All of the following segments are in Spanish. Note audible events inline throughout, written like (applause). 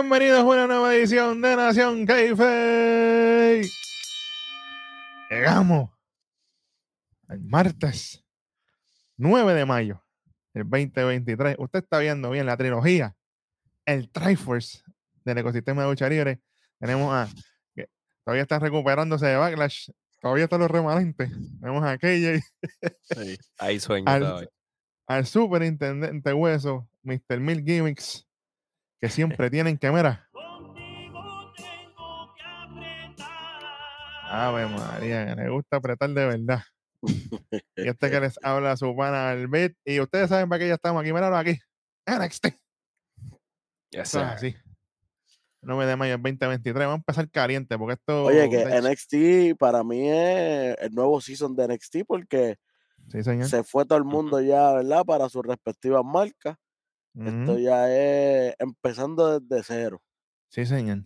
bienvenidos a una nueva edición de Nación Keife. Llegamos el martes 9 de mayo del 2023. Usted está viendo bien la trilogía, el Triforce del ecosistema de lucha libre. Tenemos a que todavía está recuperándose de Backlash, todavía están los remanentes. Tenemos a KJ, Sí, hay sueño Al- todavía. al superintendente Hueso, Mr. Mil Gimmicks, que siempre tienen que, mira, Ave María, que le gusta apretar de verdad. Y este que les habla su pana Albert. Y ustedes saben para qué ya estamos aquí. Míralo aquí. NXT. Yes, Eso es sir. así. 9 de mayo del 2023. Vamos a empezar caliente porque esto. Oye, que NXT para mí es el nuevo season de NXT porque Sí, señor. se fue todo el mundo ya, ¿verdad? Para sus respectivas marcas. Esto ya es empezando desde cero. Sí, señor.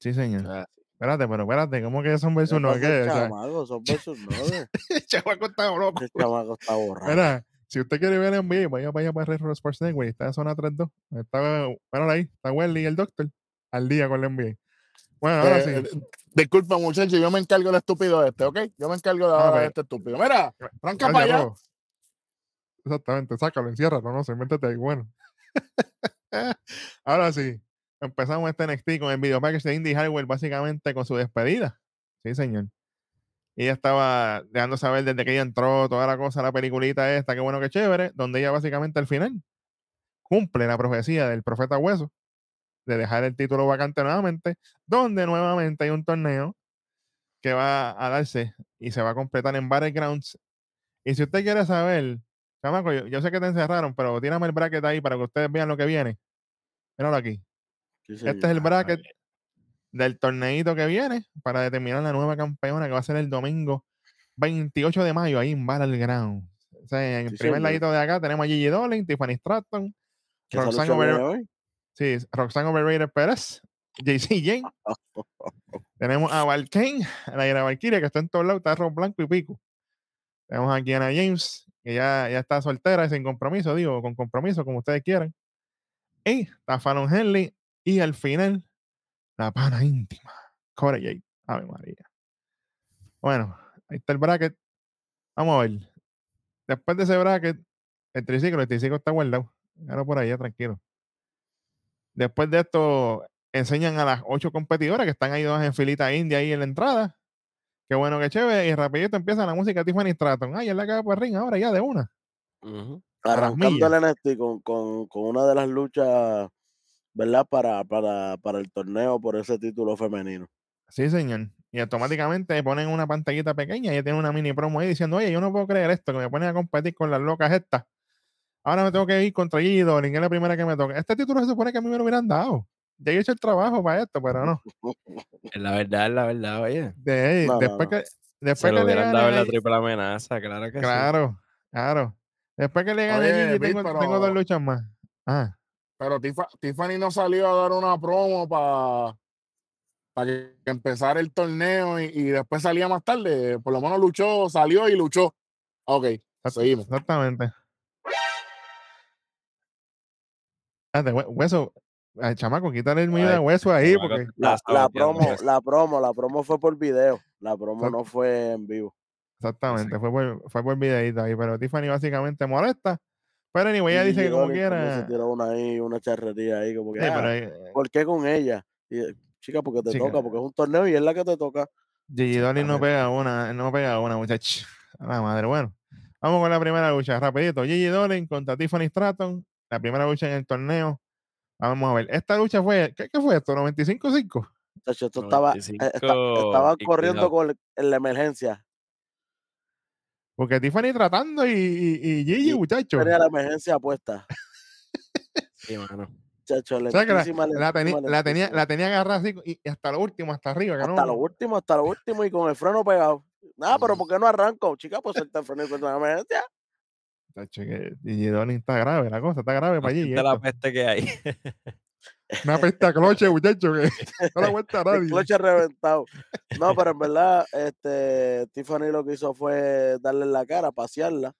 Sí, señor. Ah, Espérate, pero espérate. ¿Cómo que son versus ¿Qué no? pasa, ¿Qué? Chamaco? Son (laughs) versus nueve. chamaco está loco. Ese chamaco está borrado. Mira, si usted quiere ver en vivo, vaya para allá para Retro Sports Network. Está en zona 3-2. Está, bueno, ahí está Welly y el Doctor al día con la NBA. Bueno, ahora Eh, sí. Disculpa, muchachos, yo me encargo del estúpido este, ¿ok? Yo me encargo de Ah, ahora pues. de este estúpido. Mira, arranca para allá. Exactamente, sácalo, enciérralo, no sé, métete ahí, bueno. (laughs) Ahora sí, empezamos este NXT con el video package de Indy Hardware, básicamente con su despedida. Sí, señor. Ella estaba dejando saber desde que ella entró, toda la cosa, la peliculita esta, qué bueno, qué chévere, donde ella básicamente al final cumple la profecía del profeta Hueso de dejar el título vacante nuevamente, donde nuevamente hay un torneo que va a darse y se va a completar en Battlegrounds. Y si usted quiere saber, chamaco, yo, yo sé que te encerraron, pero tírame el bracket ahí para que ustedes vean lo que viene. Míralo aquí. Este es el bracket del torneito que viene para determinar la nueva campeona que va a ser el domingo 28 de mayo ahí en Battleground. O sea, en el Sí, primer señor. ladito de acá tenemos a Gigi Dolin, Tiffany Stratton, ¿Que esa Roxanne, Over- sí, Roxanne Overrated Pérez, JC Jane. (laughs) tenemos a Valkane, la Ira Valkyria, que está en todos lados, está arroz blanco y pico. Tenemos a Kiana James, ya, ya está soltera y sin compromiso, digo, con compromiso, como ustedes quieran. Y está Fallon Henley. Y al final, la pana íntima, Corey Jade. Ave María. Bueno, ahí está el bracket. Vamos a ver. Después de ese bracket, el triciclo, el triciclo está guardado. Ahora por allá, tranquilo. Después de esto, enseñan a las ocho competidoras que están ahí dos en filita india ahí en la entrada. Qué bueno, qué chévere. Y rapidito empieza la música Tiffany Stratton. Ay, ya la acaba por ring ahora ya de una. Arrancando el NXT con, con, con una de las luchas, ¿verdad? Para, para, para el torneo por ese título femenino. Sí, señor. Y automáticamente ponen una pantallita pequeña y tiene una mini promo ahí diciendo, oye, yo no puedo creer esto, que me ponen a competir con las locas estas. Ahora me tengo que ir contra Dolin, que es la primera que me toca. Este título se supone que a mí me lo hubieran dado. Ya he hecho el trabajo para esto, pero no. (laughs) Es la verdad, es la verdad, oye. De, No, no, después no. que, después Se que le hubieran dado la triple amenaza, claro que sí. Claro, claro. Después que le gane Oye, Gigi, tengo, tengo dos luchas más. Ah, Pero Tifa- Tiffany no salió a dar una promo para que empezara el torneo y, y después salía más tarde. Por lo menos luchó, salió y luchó. Ok, seguimos. exactamente. Hue- hueso, al chamaco, quítale el mío de hueso ahí, porque La, promo, la promo, la promo fue por video. La promo no fue en vivo. Exactamente, fue por, fue por videito ahí, pero Tiffany básicamente molesta. Pero anyway, ella dice que como quiera. Se tiró una ahí, una charrería ahí, como que, Sí, "Ah, pero eh, ¿por qué con ella? Y, eh, chica, porque te Chica. toca, porque es un torneo y es la que te toca. Gigi Dolin no pega una, no pega una, muchacha. (laughs) A la madre, bueno. Vamos con la primera lucha, rapidito. Gigi Dolin contra Tiffany Stratton, la primera lucha en el torneo. Vamos a ver. Esta lucha fue, ¿qué, qué fue esto? ¿95-5? Chacho, esto estaba, eh, esta- 95 estaban y corriendo con la emergencia. Porque Tiffany tratando y, y, y Gigi, Y muchacho. Tenía la emergencia puesta. Sí, mano. Chacho, O sea que la, la la, tenía, la tenía agarrada así y, hasta lo último, hasta arriba. Que Hasta no, lo último, hasta lo último y con el freno pegado. (laughs) Nada, pero ¿por qué no arranco? Chica, pues suelta el freno y cuenta la emergencia. Dolin está grave, la cosa está grave para Gigi. Esta es la peste que hay. Una peste a cloche, muchacho, que (laughs) no la aguanta El nadie. cloche reventado. No, (laughs) pero en verdad, este, Tiffany lo que hizo fue darle en la cara, pasearla.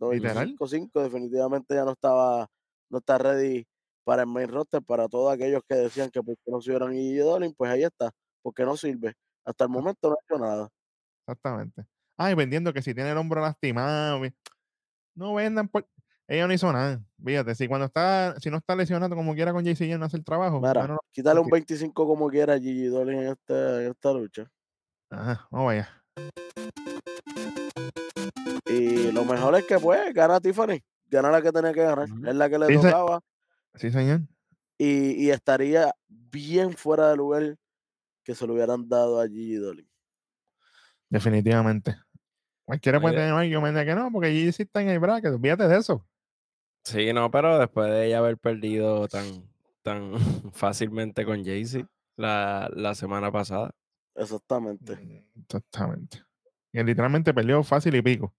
Literal. 95-5, definitivamente ya no estaba, no está ready para el main roster, para todos aquellos que decían que por qué no subieron a Gigi Dolin, pues ahí está, porque no sirve. Hasta el momento no ha hecho nada. Exactamente. Ay, vendiendo que si tiene el hombro lastimado. No vendan por. Ella no hizo nada. Fíjate, si cuando está, si no está lesionado como quiera con JC no hace el trabajo. Mira, quítale un ok. 25 como quiera a Gigi Dolin en, este, en esta lucha. Ajá, vamos allá. Y lo mejor es que, pues, gana Tiffany. Gana la que tenía que ganar. Es la que le tocaba. Sí, señor. Y, y estaría bien fuera de lugar que se lo hubieran dado a Gigi Dolin. Definitivamente. Cualquiera puede tener un argumento de que no, porque JC está en el bracket. Olvídate de eso. Sí, no, pero después de ella haber perdido tan, tan (laughs) fácilmente con Jay-Z la, la semana pasada. Exactamente. Mm, Exactamente. Y literalmente perdió fácil y pico.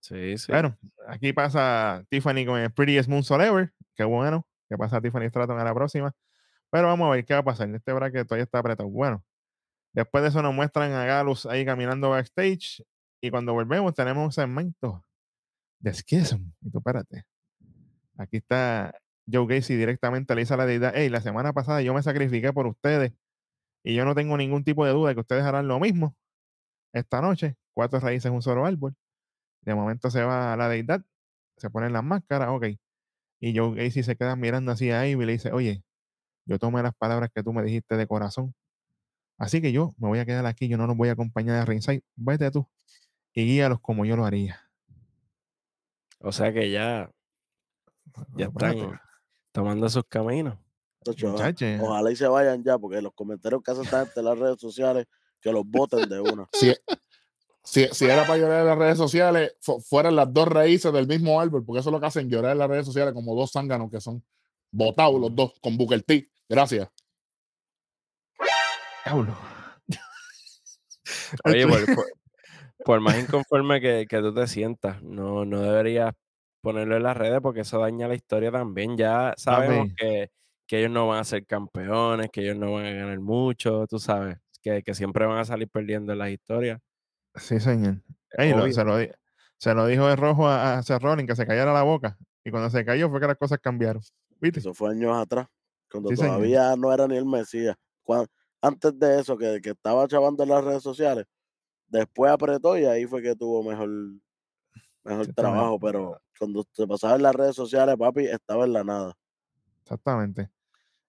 Sí, sí. Bueno, aquí pasa Tiffany con el Prettiest Moonsault Ever. Qué bueno. Que pasa Tiffany Stratton a la próxima. Pero vamos a ver qué va a pasar. Este bracket todavía está apretado. Bueno, después de eso nos muestran a Galus ahí caminando backstage. Y cuando volvemos tenemos un segmento de Schism. Y tú, espérate. Aquí está Joe Gacy directamente le dice a la deidad, hey, la semana pasada yo me sacrifiqué por ustedes y yo no tengo ningún tipo de duda de que ustedes harán lo mismo esta noche. Cuatro raíces, un solo árbol. De momento se va a la deidad, se ponen las máscaras, ok. Y Joe Gacy se queda mirando así a Ivy y le dice, oye, yo tomé las palabras que tú me dijiste de corazón. Así que yo me voy a quedar aquí, yo no los voy a acompañar a Ringside. Vete tú y guíalos como yo lo haría. O sea que ya, ya están tomando sus caminos. Muchache, Ojalá y se vayan ya, porque los comentarios que hacen esta gente en las redes sociales, que los voten de una. Si, si, si era para llorar en las redes sociales, fu- fueran las dos raíces del mismo árbol, porque eso es lo que hacen llorar en las redes sociales como dos zánganos que son botados los dos con Booker T. Gracias. diablo. (laughs) Oye, Estoy- por, por- por más inconforme que, que tú te sientas, no, no deberías ponerlo en las redes porque eso daña la historia también. Ya sabemos que, que ellos no van a ser campeones, que ellos no van a ganar mucho, tú sabes, que, que siempre van a salir perdiendo en las historias. Sí, señor. Ey, lo- se, lo, se lo dijo de rojo a, a Seth Rollins que se callara la boca. Y cuando se cayó fue que las cosas cambiaron. ¿Viste? Eso fue años atrás, cuando Sí, señor. todavía no era ni el Mesías. Antes de eso, que, que estaba chavando en las redes sociales, después apretó y ahí fue que tuvo mejor, mejor trabajo. Pero cuando se pasaba en las redes sociales, papi, estaba en la nada. Exactamente.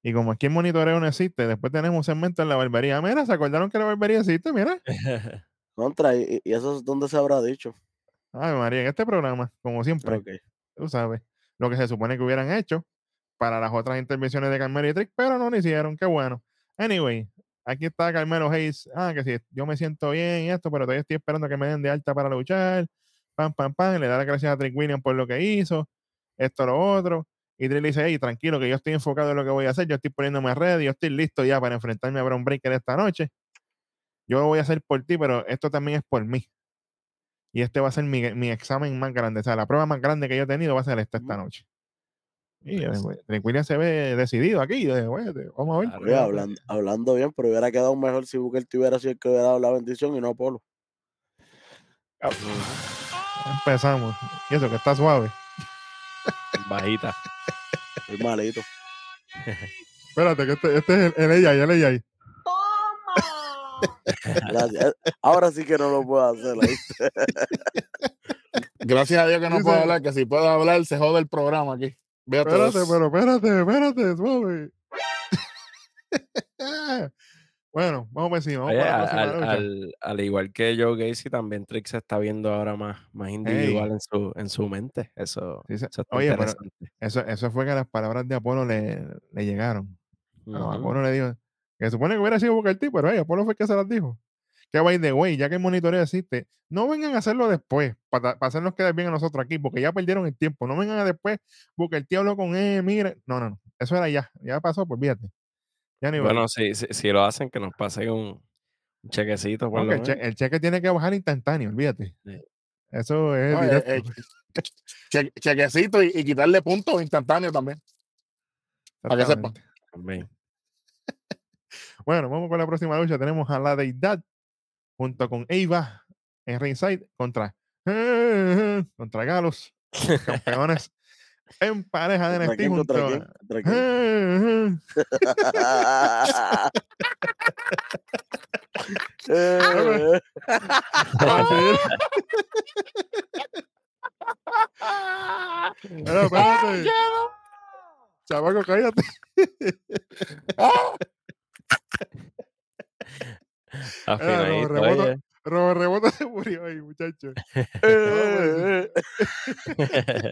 Y como aquí el monitoreo no existe, después tenemos un segmento en la barbería. Mira, ¿se acordaron que la barbería existe? Mira. (laughs) Contra, y, y eso es donde se habrá dicho. Ay, María, en este programa, como siempre, Ok. tú sabes, lo que se supone que hubieran hecho para las otras intervenciones de Carmelo y Trick, pero no lo hicieron. Qué bueno. Anyway, aquí está Carmelo Hayes. Ah, que si yo me siento bien y esto, pero todavía estoy esperando que me den de alta para luchar. Pam, pam, pam. Le da las gracias a Trick Williams por lo que hizo. Esto, lo otro. Y Trick le dice, hey, tranquilo, que yo estoy enfocado en lo que voy a hacer. Yo estoy poniéndome red. Yo estoy listo ya para enfrentarme a Brown Breaker esta noche. Yo lo voy a hacer por ti, pero esto también es por mí. Y este va a ser mi, mi examen más grande. O sea, la prueba más grande que yo he tenido va a ser esta esta noche. Y se ve decidido aquí. yo dije, "Güey, te- vamos a ver. Claro. Oye, hablando, hablando bien, pero hubiera quedado mejor si Booker T hubiera sido el que hubiera dado la bendición y no Polo. Empezamos. Y eso que está suave. Bajita. Muy malito. Espérate, que este, este es el, el AI, el AI. Gracias. Ahora sí que no lo puedo hacer. (laughs) Gracias a Dios que no Sí, puedo sí. hablar, que si puedo hablar se jode el programa aquí. Fíjate, Espérate, es- pero espérate, espérate, suave. (laughs) bueno, vamos encima. Vamos Oye, para la al, al- al- al igual que Joe Gacy, también Trick se está viendo ahora más, más individual en su, en su mente. Eso, Sí, eso está oye, pero interesante. eso, eso fue que las palabras de Apolo le, le llegaron. No, Ujú. Apolo le dijo que supone que hubiera sido Booker T, pero hey, Apolo fue el que se las dijo. Que by the way, ya que el monitoreo existe, no vengan a hacerlo después, para, para hacernos quedar bien a nosotros aquí, porque ya perdieron el tiempo. No vengan a después, Booker T habló con él, mire. No, no, no. Eso era ya. Ya pasó, pues fíjate. Ya ni Bueno, si, si, si lo hacen, que nos pasen un, un chequecito por el, el cheque tiene que bajar instantáneo, olvídate. Sí. Eso es no, eh, eh, che- chequecito y, y quitarle puntos instantáneos también. para que sepan. También. (laughs) Bueno, vamos con la próxima lucha. Tenemos a la deidad junto con Eva en ringside contra contra Galos, campeones en pareja de ¿Contra NXT junto. Eh, Pero espérate. Chamaco, cállate. (laughs) Afinadito, reboto. Rebota (laughs) se murió ahí, muchacho. (laughs) eh,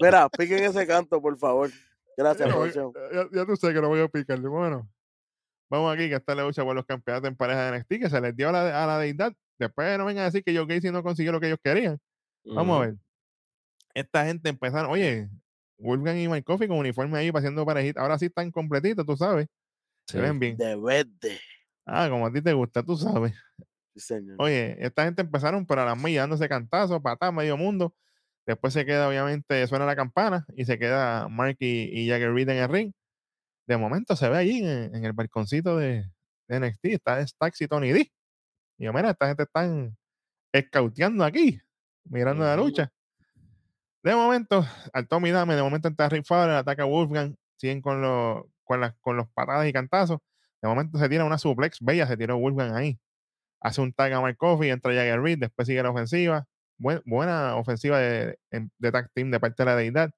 Mira, piquen ese canto, por favor. Gracias, Ya, producción. ya, ya tú sabes que lo voy a picar. Bueno, vamos aquí que está la lucha por los campeonatos en pareja de NXT que se les dio a la, a la deidad. Después no vengan a decir que Joe Gacy no consiguió lo que ellos querían. Vamos a ver. Esta gente empezaron, oye, Wolfgang y Mike Coffey con uniforme ahí haciendo parejita. Ahora sí están completitos, tú sabes. Se ven bien. De verde. Ah, como a ti te gusta, tú sabes. Sí, señor. Oye, esta gente empezaron por a las millas dándose cantazos, patas, medio mundo. Después se queda, obviamente, suena la campana y se queda Mark y, y Jagger Reed en el ring. De momento se ve allí en, en el balconcito de, de NXT, está Stax y Tony D. Y yo, mira, esta gente están escauteando aquí, mirando la lucha. De momento, al Tommy Dame, de momento entra Rick Fowler, ataca a Wolfgang, siguen con, los con, las, con los patadas y cantazos. De momento se tira una suplex bella, se tiró Wolfgang ahí. Hace un tag a Mark Coffey, entra Jagger Reed, después sigue la ofensiva. Buen- buena ofensiva de, de tag team de parte de la deidad.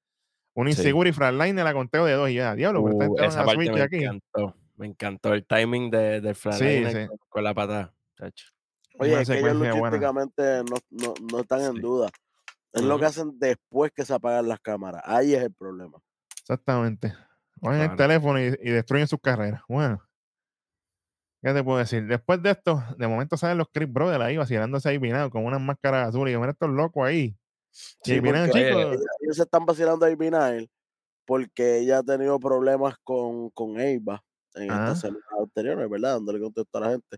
Un Sí. inseguro y flatline la conteo de dos y ya, diablo, pero esta Uh, van esa parte me aquí. encantó. Me encantó el timing de, del flatliner sí. con, con la patada. chacho. Oye, Una es que ellos logísticamente no, no, no están en Sí. duda. Es lo que hacen después que se apagan las cámaras. Ahí es el problema. Exactamente. Cogen el Claro. teléfono y, y destruyen sus carreras. Bueno, ¿qué te puedo decir? Después de esto, de momento salen los Chris Brothers ahí vacilándose ahí vinado con unas máscaras azules. Y yo, mira estos locos ahí. Y Sí, ahí porque chicos. ellos, ellos se están vacilando a Ivy Nile porque ella ha tenido problemas con, con Eva en Ajá. estas semanas anteriores, ¿verdad? Dándole contexto a la gente.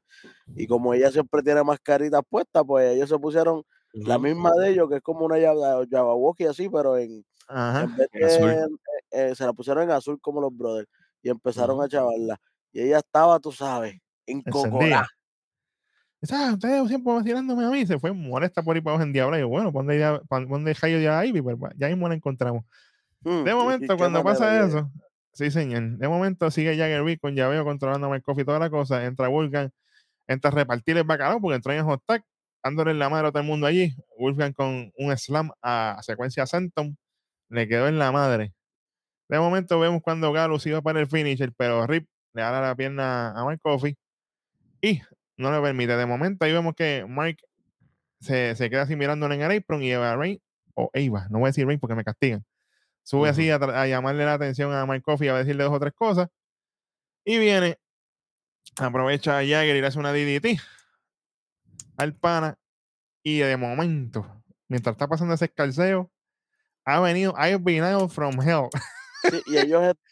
Y como ella siempre tiene mascaritas puestas, pues ellos se pusieron la misma de ellos, que es como una Jabberwocky así, pero en, Ajá. en vez azul. de, eh, eh, se la pusieron en azul como los brothers y empezaron Ujú. a chavarla. Y ella estaba, tú sabes, en cocorá. Ah, ustedes siempre vacilándome a mí. Se fue molesta por ahí para abajo en diablo. Y yo, bueno, ¿dónde ya, dónde Jayo ya Ivy? Pues va, ya mismo la encontramos. Mm, De momento, cuando pasa eso, sí, señor. De momento sigue Jagger Reed con llaveo controlando a Mark Coffey y toda la cosa. Entra Wolfgang, entra a repartir el bacalao porque entró en hot tag, dándole en la madre a todo el mundo allí. Wolfgang con un slam a secuencia Santon, le quedó en la madre. De momento vemos cuando Galus iba para el finisher, pero Rip le da la pierna a Mark Coffey y no le permite. De momento ahí vemos que Mark se, se queda así mirándole en el apron y Eva Rain, o Eva, no voy a decir Rain porque me castigan. Sube así a, llamarle la atención a Mark Coffey, a decirle dos o tres cosas. Y viene, aprovecha a Jagger y le hace una DDT al pana. Y de momento, mientras está pasando ese escalceo, ha venido I've been out from hell. Sí, y ellos, (laughs)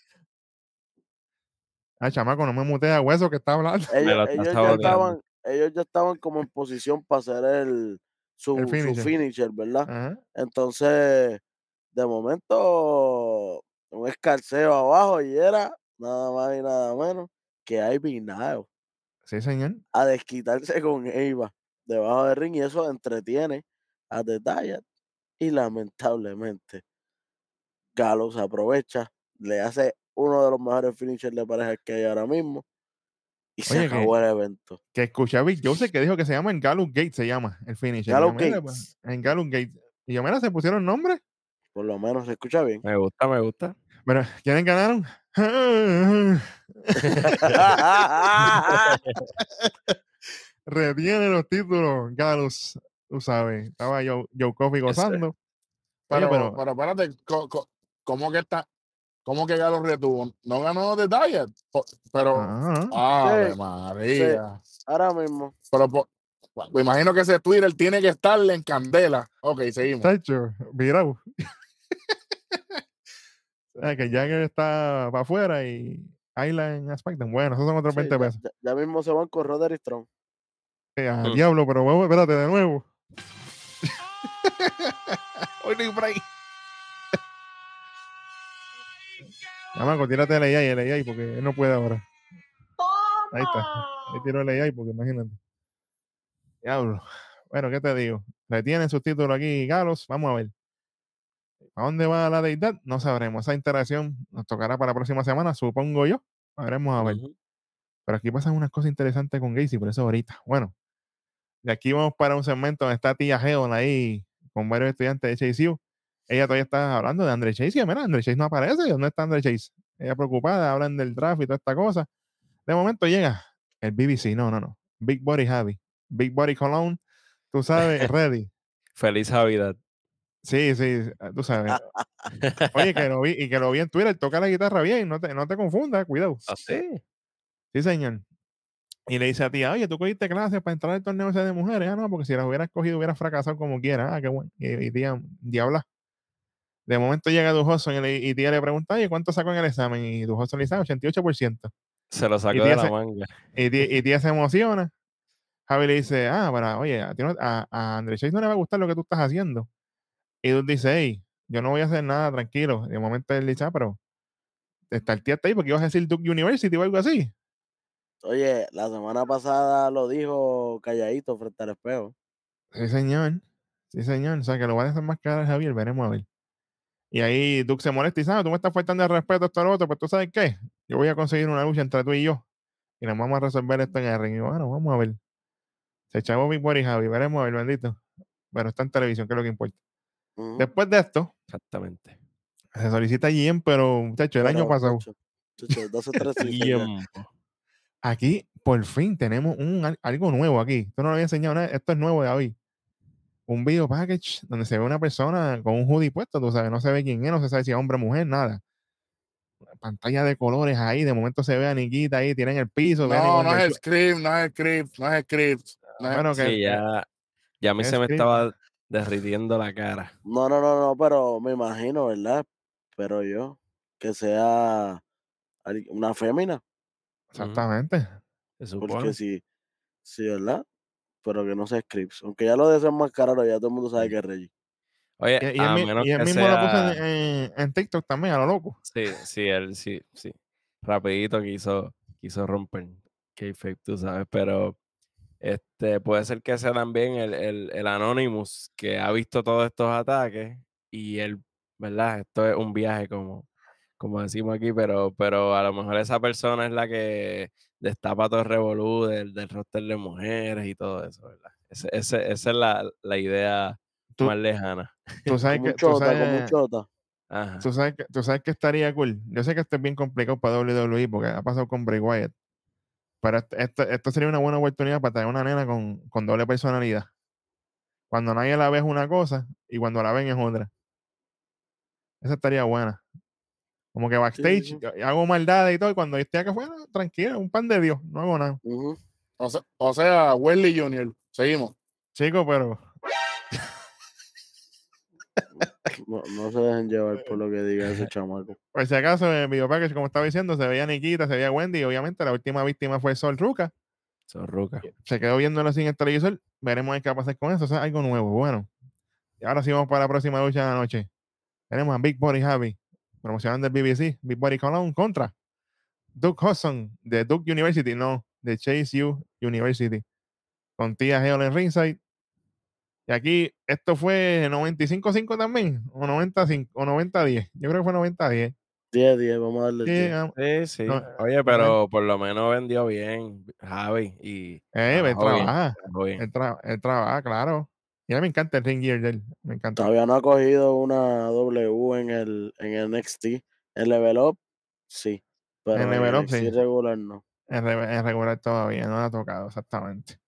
Ah, chamaco, no me mutea hueso que está hablando. Ellos, ya estaban, ellos ya estaban como en posición para hacer el su, El su finisher. ¿verdad? Ajá. Entonces, de momento, un escarceo abajo y era nada más y nada menos que Ivy Nile Sí, señor. a desquitarse con Eva debajo del ring y eso entretiene a The Diet y lamentablemente Gallows aprovecha, le hace uno de los mejores finishers de pareja que hay ahora mismo y se que- acabó el evento. Que escuché a Big Joseph que dijo que se llama en Gallows Gate, se llama el finisher. Yo, Gallows mira, pues, Gates, en Gallows Gate. Y yo, mira, se pusieron nombre. por lo menos se escucha bien. Me gusta, me gusta. Pero, ¿quiénes ganaron? (laughs) (laughs) Retiene los títulos, Gallows. Tú sabes, estaba Joe, Joe Coffey gozando. Pero, pero- pero, espérate, co- ¿cómo que está? ¿Cómo que Galo retuvo? No ganó de Diet. Pero, Ajá. ¡Ave Sí, María! Ahora mismo. Pero po- me imagino que ese Twitter tiene que estarle en candela. Ok, seguimos. Tacho, (laughs) sea, que Jagger está para afuera y en SmackDown. Bueno, esos son otros Sí, 20 ya, pesos. ya- ya mismo se van con Roderick Strong. Eh, a Mm. Diablo, pero vamos, espérate de nuevo. (laughs) Hoy no hay break. Chamaco, tírate el AI, el AI, porque él no puede ahora. Ahí está. Ahí tiró el AI, porque imagínate. Diablo. Bueno, ¿qué te digo? Retienen sus títulos aquí, Galos. Vamos a ver. ¿A dónde va la deidad? No sabremos. Esa interacción nos tocará para la próxima semana, supongo yo. Veremos a ver. Pero aquí pasan unas cosas interesantes con Gacy, por eso ahorita. Bueno, de aquí vamos para un segmento donde está tía Heon ahí con varios estudiantes de HCU. Ella todavía está hablando de Andre Chase. Y mira, Andre Chase no aparece. ¿Dónde está Andre Chase? Ella preocupada, hablan del draft y toda esta cosa. De momento llega el BBC. No, no, no. Big Body Javi. Big Body Cologne. Tú sabes, (laughs) ready. Feliz Navidad. Sí, sí, tú sabes. (laughs) Oye, que lo vi, y que lo vi en Twitter, toca la guitarra bien, no te, no te confundas, cuidado. ¿Ah, sí? Sí, señor. Y le dice a tía, oye, tú cogiste clases para entrar al torneo ese de mujeres. Ah, no, porque si las hubieras cogido hubieras fracasado como quiera. Ah, qué bueno. Y, y tía, diabla. De momento llega Dujoson y, y tía le pregunta, oye, ¿cuánto sacó en el examen? Y Dujoson le dice, "Ah, 88%. Se lo Y sacó de la se- manga. Y tía, y tía se emociona. Javi le dice, ah, pero oye, a, a, a André Chase no le va a gustar lo que tú estás haciendo. Y Dude dice, hey, yo no voy a hacer nada, tranquilo. De momento él dice, ah, pero está el tío está ahí porque ibas a decir Duke University o algo así. Oye, la semana pasada lo dijo calladito frente al espejo. Sí, señor. Sí, señor. O sea, que lo va a desenmascarar Javier, veremos a ver. Y ahí Duke se molesta y sabe, tú me estás faltando el respeto a esto a lo otro, pues tú sabes qué, yo voy a conseguir una lucha entre tú y yo. Y nos vamos a resolver esto en el ring. Y bueno, vamos a ver. Se echamos Big Boy y Javi, veremos a ver, bendito. Pero está en televisión, que es lo que importa. Ujú. Después de esto, Exactamente. se solicita GM, pero muchacho, el año pasado. muchacho, muchacho, 12, 13, (laughs) sí, ya. Tiempo. Aquí, por fin, tenemos un, al- algo nuevo aquí. Esto no lo había enseñado nada. Esto es nuevo de hoy. Un video package donde se ve una persona con un hoodie puesto, tú sabes, no se ve quién es, no se sabe si es hombre o mujer, nada. Pantalla de colores ahí, de momento se ve a Niquita ahí, tienen el piso. No, no es script, no es script, no es script. no es- Bueno, que- Sí, ya, ya a mí es se me estaba derritiendo la cara. No, no, no, no, pero me imagino, ¿verdad? Pero yo, que sea una fémina, Exactamente. Porque sí, sí, ¿verdad? Pero que no sea scripts. Aunque ya lo desenmascararon, ya todo el mundo sabe que es Reggie. Oye, Y, y a él, mi- menos y él que mismo lo puso en, sea- en- en TikTok también, a lo loco. Sí, sí, él sí, sí. Rapidito quiso, quiso romper kayfabe, tú sabes, pero este puede ser que sea también el, el, el Anonymous que ha visto todos estos ataques y él, ¿verdad? Esto es un viaje como, como decimos aquí, pero, pero a lo mejor esa persona es la que destapa todo el revolú del, del roster de mujeres y todo eso, ¿verdad? Ese, ese- esa es la, la idea Tú- más lejana. Tú (laughs) sabes que, tú sabes, chota. Ajá. tú sabes que, tú sabes que estaría cool. Yo sé que esto es bien complicado para WWE porque ha pasado con Bray Wyatt. Pero esto, esto, esto sería una buena oportunidad para traer una nena con, con doble personalidad. Cuando nadie la ve es una cosa y cuando la ven es otra. Esa estaría buena. Como que backstage sí. yo- hago maldades y todo, y cuando esté acá afuera, tranquilo, un pan de Dios, no hago nada. O sea, o sea, Wesley Jr. Seguimos. Chico, pero No, no se dejen llevar por lo que diga ese (laughs) chamaco. por si acaso en el video package, como estaba diciendo, se veía Nikita, se veía Wendy, y obviamente la última víctima fue Sol Ruca. Zorruca. se quedó viéndolo en el televisor. Veremos qué va a pasar con eso. O sea, algo nuevo. Bueno, y ahora sí vamos para la próxima lucha de la noche. Tenemos a Big Body Javi, promocionando el BBC, Big Body Cologne contra Duke Hudson de Duke University, no, de Chase U University, con tía Hale en ringside. Y aquí, esto fue 95-5 también, o 95, o 90-10. Yo creo que fue 90-10. 10, 10, vamos a darle Sí, 10. Sí, sí. No, Oye, pero por lo menos vendió bien Javi y eh, él trabaja, él, tra- él trabaja, claro. Y a mí me encanta el ring gear de él, me encanta. Todavía no ha cogido una W en el, en el NXT. En Level Up, sí. Pero en, Level Up, sí. regular no. En, re- en regular todavía, no la ha tocado exactamente.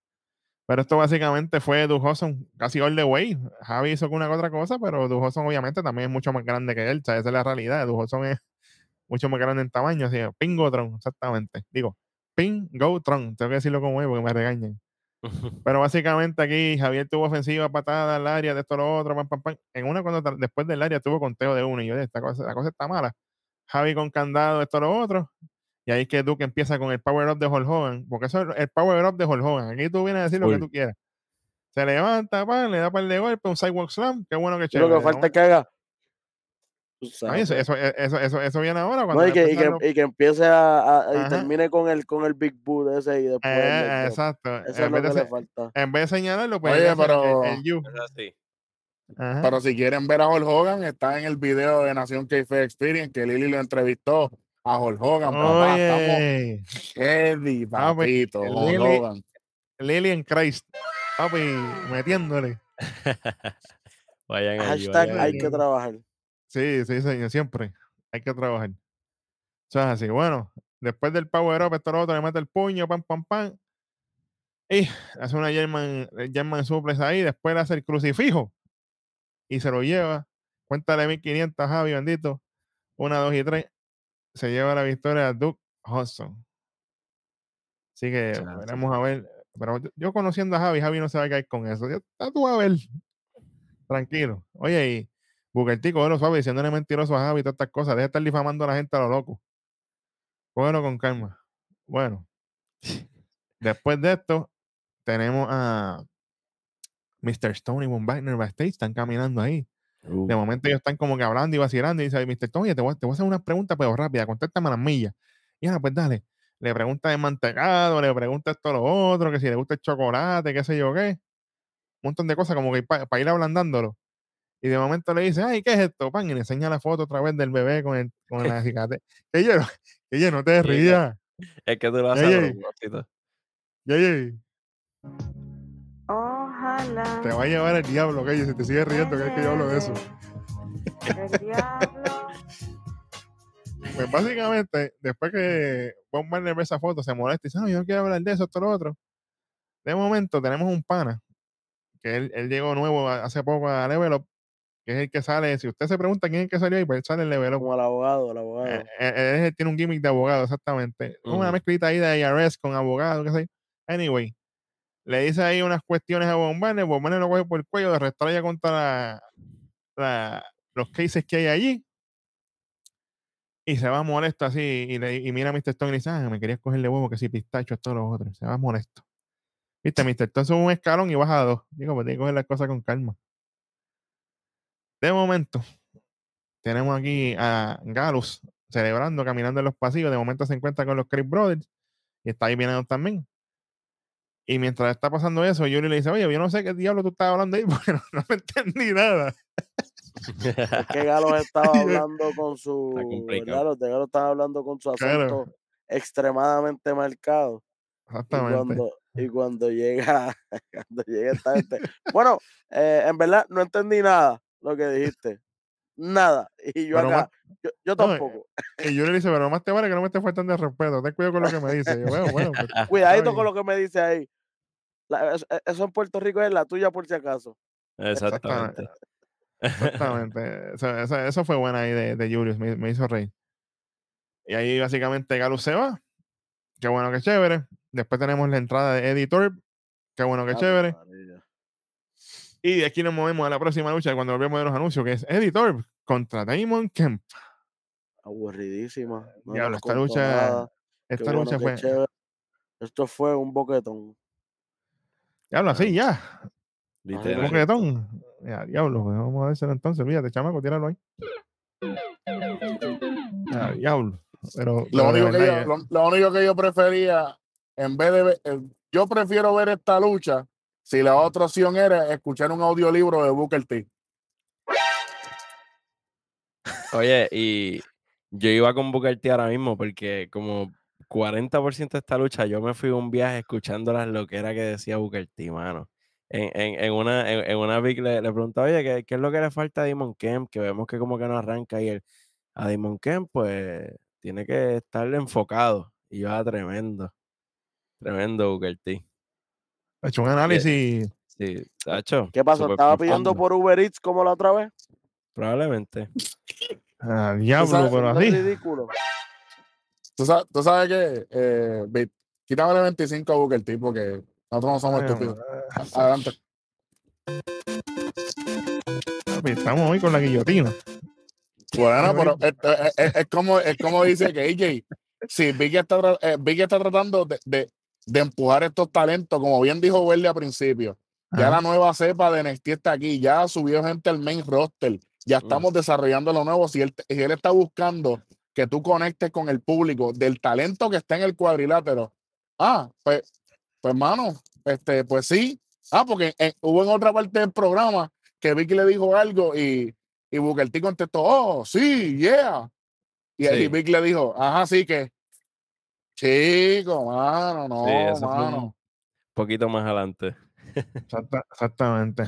Pero esto básicamente fue Dujoson casi all the way. Javi hizo una que otra cosa, pero Dujoson obviamente también es mucho más grande que él. O sea, esa es la realidad. Dujoson es mucho más grande en tamaño. Así, Pingotron, exactamente. Digo, Pingotron. Tengo que decirlo como es porque me regañan. Pero básicamente aquí Javier tuvo ofensiva, patada al área, de esto, lo otro, pam, pam, pam. En una, cuando después del área tuvo conteo de uno. Y yo, esta cosa, la cosa está mala. Javi con candado, esto, lo otro. Y ahí es que Duke empieza con el power up de Hulk Hogan. Porque eso es el power up de Hulk Hogan. Aquí tú vienes a decir lo que tú quieras. Se levanta, pan, le da par de golpe, un sidewalk slam. Qué bueno que Lo chévere. que falta es que haga. Ay, eso, sabes. eso, eso, eso, eso viene ahora. Cuando No, y, que, y, que, y que empiece a, a- y termine con el, con el Big Boot ese y después. el Eh, drop. exacto. Eso es En lo vez, que de, le falta. en vez de señalarlo, pues Oye, el- pero- el, you. Es. Ajá. Pero si quieren ver a Hulk Hogan, está en el video de Nación K-Fe Experience que Lili lo entrevistó a Hulk Hogan. Papá, estamos Oye, heavy, Ah, pues, papito. el Hulk Lili- Hogan. Lillian Christ. Papi, metiéndole. (laughs) Vayan allí, Hashtag vayan hay allí. que trabajar. Sí, sí, señor, siempre. Hay que trabajar. Eso es así. Bueno, después del power up, esto lo otro, le mete el puño, pam, pam, pam. Y hace una German, eh, German suplex ahí, después le hace el crucifijo y se lo lleva. Cuéntale 1500, Javi, bendito. Una, dos y tres. Se lleva la victoria a Duke Hudson. Así que veremos a ver. Pero yo, yo conociendo a Javi, Javi no se va a caer con eso. Ya tú a ver. Tranquilo. Oye, y Booker T, cógelo suave, diciéndole mentiroso a Javi y todas estas cosas. Deja de estar difamando a la gente a lo loco. Cógelo con calma. Bueno. Después de esto, tenemos a Mr. Stone y Von Wagner backstage. Están caminando ahí. Uh, De momento ellos están como que hablando y vacilando y dice, Mr. Stone, oye, te voy, a- te voy a hacer una pregunta, pero rápida, contéstame a las millas. Y ahora, pues dale. Le pregunta de mantecado, le pregunta esto, lo otro, que si le gusta el chocolate, qué sé yo qué. Un montón de cosas como que para ir ablandándolo. Y de momento le dice, ay, ¿qué es esto? Pan, y le enseña la foto otra vez del bebé con, el, con la cicatriz. Que yo, (laughs) que yo no te rías. es que tú lo haces Ojalá. te va a llevar el diablo, que si te sigue riendo, que es que yo hablo de eso. El diablo. (laughs) Pues básicamente, después que Bob Marley ve esa foto, se molesta y dice, no, yo no quiero hablar de eso, esto, lo otro. De momento tenemos un pana, que él, él llegó nuevo hace poco a Level Up, que es el que sale, si usted se pregunta quién es el que salió ahí, pues él sale en Level Up. Como el abogado, el abogado. Eh, eh, él, él tiene un gimmick de abogado, exactamente. Una Ujú. mezclita ahí de IRS con abogado, qué sé yo. Anyway, le dice ahí unas cuestiones a Bob Marley lo coge por el cuello, de ya contra la- la- los cases que hay allí. Y se va molesto así, y, le, y mira a Mr. Stone y le dice, ah, me querías cogerle huevo, que si pistacho, esto, lo otro. Se va molesto. Viste, Mr. Stone sube un escalón y baja a dos. Digo, pues tiene que coger las cosas con calma. De momento, tenemos aquí a Galus celebrando, caminando en los pasillos. De momento se encuentra con los Chris Brothers y está ahí viendo también. Y mientras está pasando eso, Yuri le dice, oye, yo no sé qué diablo tú estás hablando ahí (laughs) porque no, no me entendí nada. Es que Galo estaba (laughs) hablando con su. Está complicado. ¿verdad? Los de Galo estaban hablando con su Claro. acento extremadamente marcado. Y Exactamente. cuando, y cuando llega, (laughs) cuando llega esta gente. Bueno, eh, en verdad no entendí nada lo que dijiste. Nada. Y yo Pero acá, más- yo, yo no, eh, tampoco. Y Yuri le dice, pero más te vale que no me estés faltando de respeto. Ten cuidado con lo que me dice. Yo, bueno, bueno, pues, (laughs) Cuidadito con lo que me dice ahí. La- eso, en Puerto Rico es la tuya por si acaso. Exactamente. (laughs) Exactamente. Eso, eso- eso fue buena ahí de, de Julius, me, me hizo reír. Y ahí básicamente Galus se va. Qué bueno, que chévere. Después tenemos la entrada de Eddie Thorpe. Qué bueno, que chévere. Y de aquí nos movemos a la próxima lucha cuando volvemos de los anuncios, que es Eddie Thorpe contra Damon Kemp. Aburridísima. No Diablo, esta lucha, nada. Esta bueno, lucha fue. chévere. Esto fue un boquetón. Diablo, así ya. Un boquetón. Ya, diablo, pues vamos a dárselo entonces. Fíjate, chamaco, tíralo ahí. Ya, diablo. Pero, Lo pero único, que yo, lo, lo único que yo prefería, en vez de ver, eh, yo prefiero ver esta lucha si la otra opción era escuchar un audiolibro de Booker T. Oye, y yo iba con Booker T ahora mismo porque como 40% de esta lucha yo me fui un viaje escuchando las loqueras que decía Booker T, mano. En, en, en una, en, en una big le, preguntaba, oye, ¿qué, ¿qué es lo que le falta a Damon Kemp? Que vemos que como que no arranca y a Damon Kemp, pues, tiene que estar enfocado. Y yo, ah, tremendo. Tremendo Booker T. he hecho un análisis. Sí, Tacho. ¿Qué pasó? ¿Estaba pidiendo por Uber Eats como la otra vez? Probablemente. Ah, diablo, pero es así. ridículo. Tú sabes, tú sabes que, eh, el 25 a Booker T porque nosotros no somos Ay, estúpidos. Adelante. Estamos hoy con la guillotina. Bueno, pero es, es- es- es como, es como dice que AJ, si Big está, eh, Big está tratando de, de- de empujar estos talentos, como bien dijo Welly al principio, ya Ajá. la nueva cepa de NXT está aquí, ya subió gente al main roster, ya estamos desarrollando lo nuevo. Si él, si él está buscando que tú conectes con el público del talento que está en el cuadrilátero, ah, pues, pues, mano, este, pues sí. Ah, porque en- hubo en otra parte del programa que Vicky le dijo algo y, y Booker T contestó, oh, sí, yeah. Y, y Sí. Vic le dijo, ajá, sí que. Chico, mano, no, Sí, eso fue mano. un poquito más adelante. Exacta- exactamente.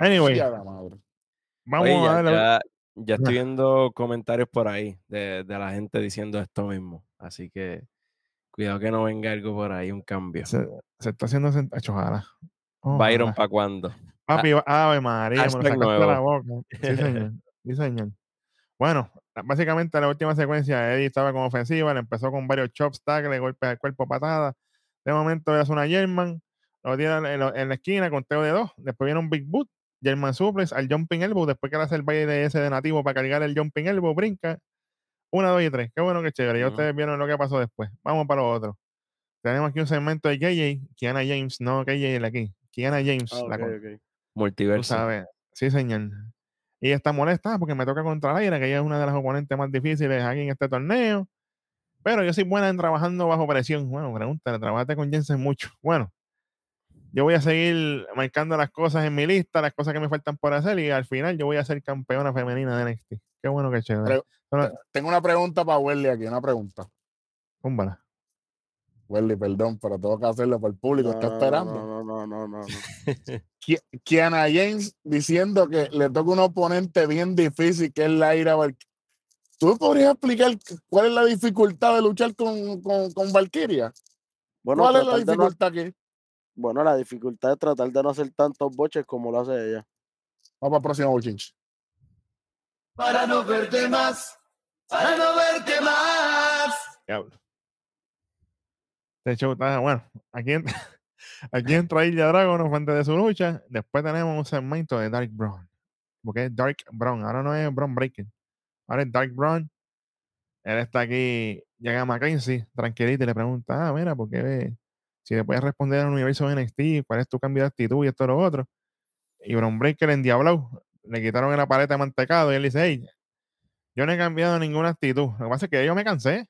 Anyway, vamos Oye, a ya, darle. ya- ya estoy viendo comentarios por ahí de, de la gente diciendo esto mismo. Así que cuidado que no venga algo por ahí, un cambio. Se, se está haciendo ojalá. Byron, Ojalá. ¿para cuándo? Papi, Ave María, me lo sacaste de la nuevo. boca. Sí, señor. Sí, señor. Bueno, básicamente la última secuencia, Eddie estaba con ofensiva, le empezó con varios chops, tackles, golpes al cuerpo, patadas. De momento hace una German, lo tira en, la- en la esquina, conteo de dos. Después viene un Big Boot, German suplex al jumping elbow. Después que le hace el baile ese de nativo para cargar el jumping elbow, brinca. Una, dos y tres. Qué bueno que chévere. Ya ustedes vieron lo que pasó después. Vamos para lo otro. Tenemos aquí un segmento de KJ, Kiana James, no KJ el aquí. Kiana James, Ah, la ok, con- ok. Tú Multiverso. sabes. Sí, señor. Y está molesta porque me toca contra Laira, que ella es una de las oponentes más difíciles aquí en este torneo. Pero yo soy buena en trabajando bajo presión. Bueno, pregúntale, trabajaste con Jensen mucho. Bueno, yo voy a seguir marcando las cosas en mi lista, las cosas que me faltan por hacer, y al final yo voy a ser campeona femenina de NXT. Qué bueno que chévere. Pero- Tengo una pregunta para Welly aquí, una pregunta. Zúmbala. Welly, perdón, pero tengo que hacerlo para el público. está No, esperando. No, no, no, no, no, no. (laughs) Ki- Kiana James diciendo que le toca un oponente bien difícil, que es Laira Val- ¿Tú me podrías explicar cuál es la dificultad de luchar con, con, con Valkyria? Bueno, ¿Cuál es la no- dificultad aquí? bueno, la dificultad es tratar de no hacer tantos boches como lo hace ella. Vamos para el próximo bochinche. para no verte más, para no verte más. Diablo. Este show está bueno. Aquí, en- (laughs) aquí (laughs) entra Ilya Dragon antes de su lucha. Después tenemos un segmento de Dark Brown. Porque es Dark Brown. Ahora no es Brown Breaker. Ahora es Dark Brown. Él está aquí. Llega Mackenzie, tranquilito, y le pregunta: Ah, mira, ¿por qué? Si le puedes responder al universo de NXT, ¿cuál es tu cambio de actitud y esto y lo otro? Y Brown Breaker en Diablo le quitaron la paleta de mantecado y él dice: Hey, yo no he cambiado ninguna actitud. Lo que pasa es que yo me cansé.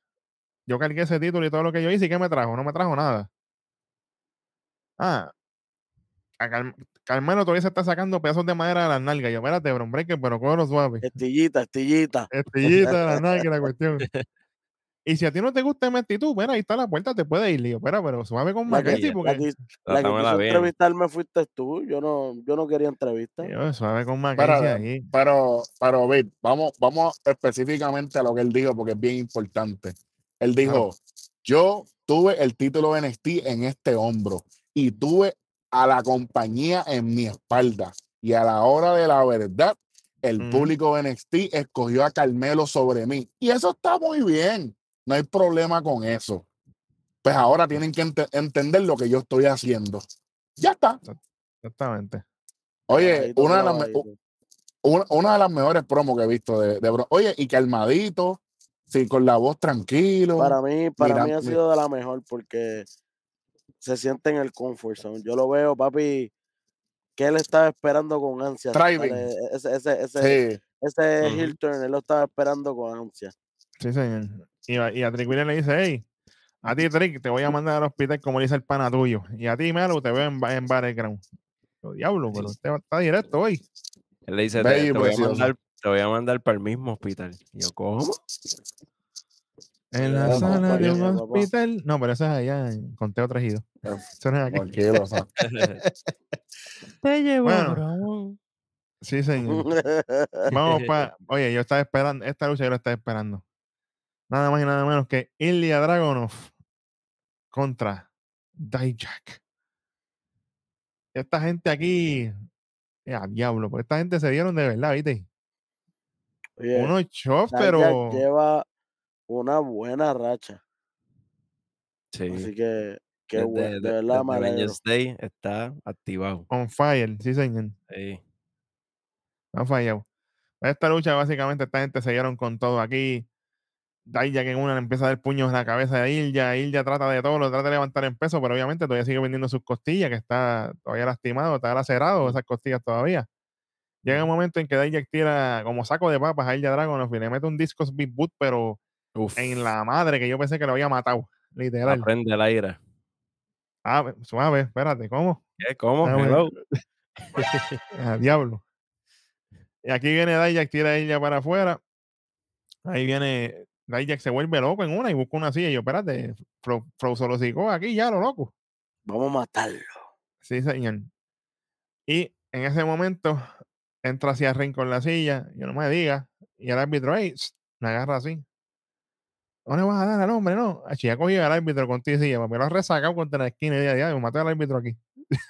Yo cargué ese título y todo lo que yo hice, ¿y qué me trajo? No me trajo nada. Ah, a Car- Carmelo todavía se está sacando pedazos de madera de las nalgas. Yo, espérate, Bron Breaker, pero cógelo suave. Estillita, estillita. Estillita de las nalgas, la cuestión. Y si a ti no te gusta mi actitud, mira, ahí está la puerta, te puedes ir. Yo, espera, pero suave con La Mackenzie, la porque... que- la que quiso bien. entrevistarme fuiste tú. Yo no, yo no quería entrevista. Yo, suave con Mackenzie Pero, ahí. pero, pero, Vic, vamos, vamos específicamente a lo que él dijo, porque es bien importante. Él dijo, yo tuve el título de NXT en este hombro y tuve a la compañía en mi espalda. Y a la hora de la verdad, el Ujú. público de NXT escogió a Carmelo sobre mí. Y eso está muy bien. No hay problema con eso. Pues ahora tienen que ente- entender lo que yo estoy haciendo. Ya está. Exactamente. Oye, una de, las me- clavadito. una, una de las mejores promos que he visto de, de Oye, y calmadito, sí, con la voz tranquilo. Para mí, para Mira, mí ha sido de la mejor porque se siente en el comfort zone. Yo lo veo, papi, que él estaba esperando con ansia. Thriving. Dale, Ese, ese, ese, Sí, ese heel turn, él lo estaba esperando con ansia. Sí, señor. Y a, y a Trick Williams le dice, hey, a ti, Trick, te voy a mandar al hospital como le dice el pana tuyo. Y a ti, Melo, te veo en, en Battleground. Yo, diablo, pero usted va- está directo hoy. Él le dice, te, te voy a precioso. mandar, te voy a mandar para el mismo hospital. Y yo, ¿cómo? En la Bueno, sala de un papá. hospital. No, pero eso es allá en Conteo Trejido. Ah, Eso no es aquí. tranquilo. (laughs) Te llevo, Bueno. bro. Sí, señor. (laughs) Vamos para. Oye, yo estaba esperando. Esta lucha yo la estaba esperando. Nada más y nada menos que Ilya Dragonov contra Dijak. Esta gente aquí. eh, a diablo, pues esta gente se dieron de verdad, ¿viste? Oye, chops, Dijak pero. lleva una buena racha. Sí. Así que, qué Desde, bueno. De verdad. Wednesday está activado. On fire, sí, señor. Sí. Ha fallado. Esta lucha, básicamente, esta gente se dieron con todo aquí. Dijak en una le empieza a dar puños en la cabeza de Ilya. Ilya trata de todo, lo trata de levantar en peso, pero obviamente todavía sigue vendiendo sus costillas, que está todavía lastimado, está lacerado esas costillas todavía. Llega un momento en que Dijak tira como saco de papas a Ilya Dragunov y le mete un discos Big Boot, pero Uf. en la madre que yo pensé que lo había matado. Literal. Aprende el aire. Ah, suave, espérate, ¿cómo? ¿Qué? ¿Cómo? (laughs) Ah. A diablo. Y aquí viene Dijak, tira ella para afuera. Ahí viene Dijak, se vuelve loco en una y busca una silla. Y yo, espérate, Fro, Fro solo sigo aquí ya, lo loco. Vamos a matarlo. Sí, señor. Y en ese momento entra hacia Ring con la silla. Yo no me diga. Y el árbitro, hey, me agarra así. No le vas a dar al hombre, no. Así ya cogí al árbitro con ti silla. Me lo has resacado contra la esquina y ya, me maté al árbitro aquí. (laughs)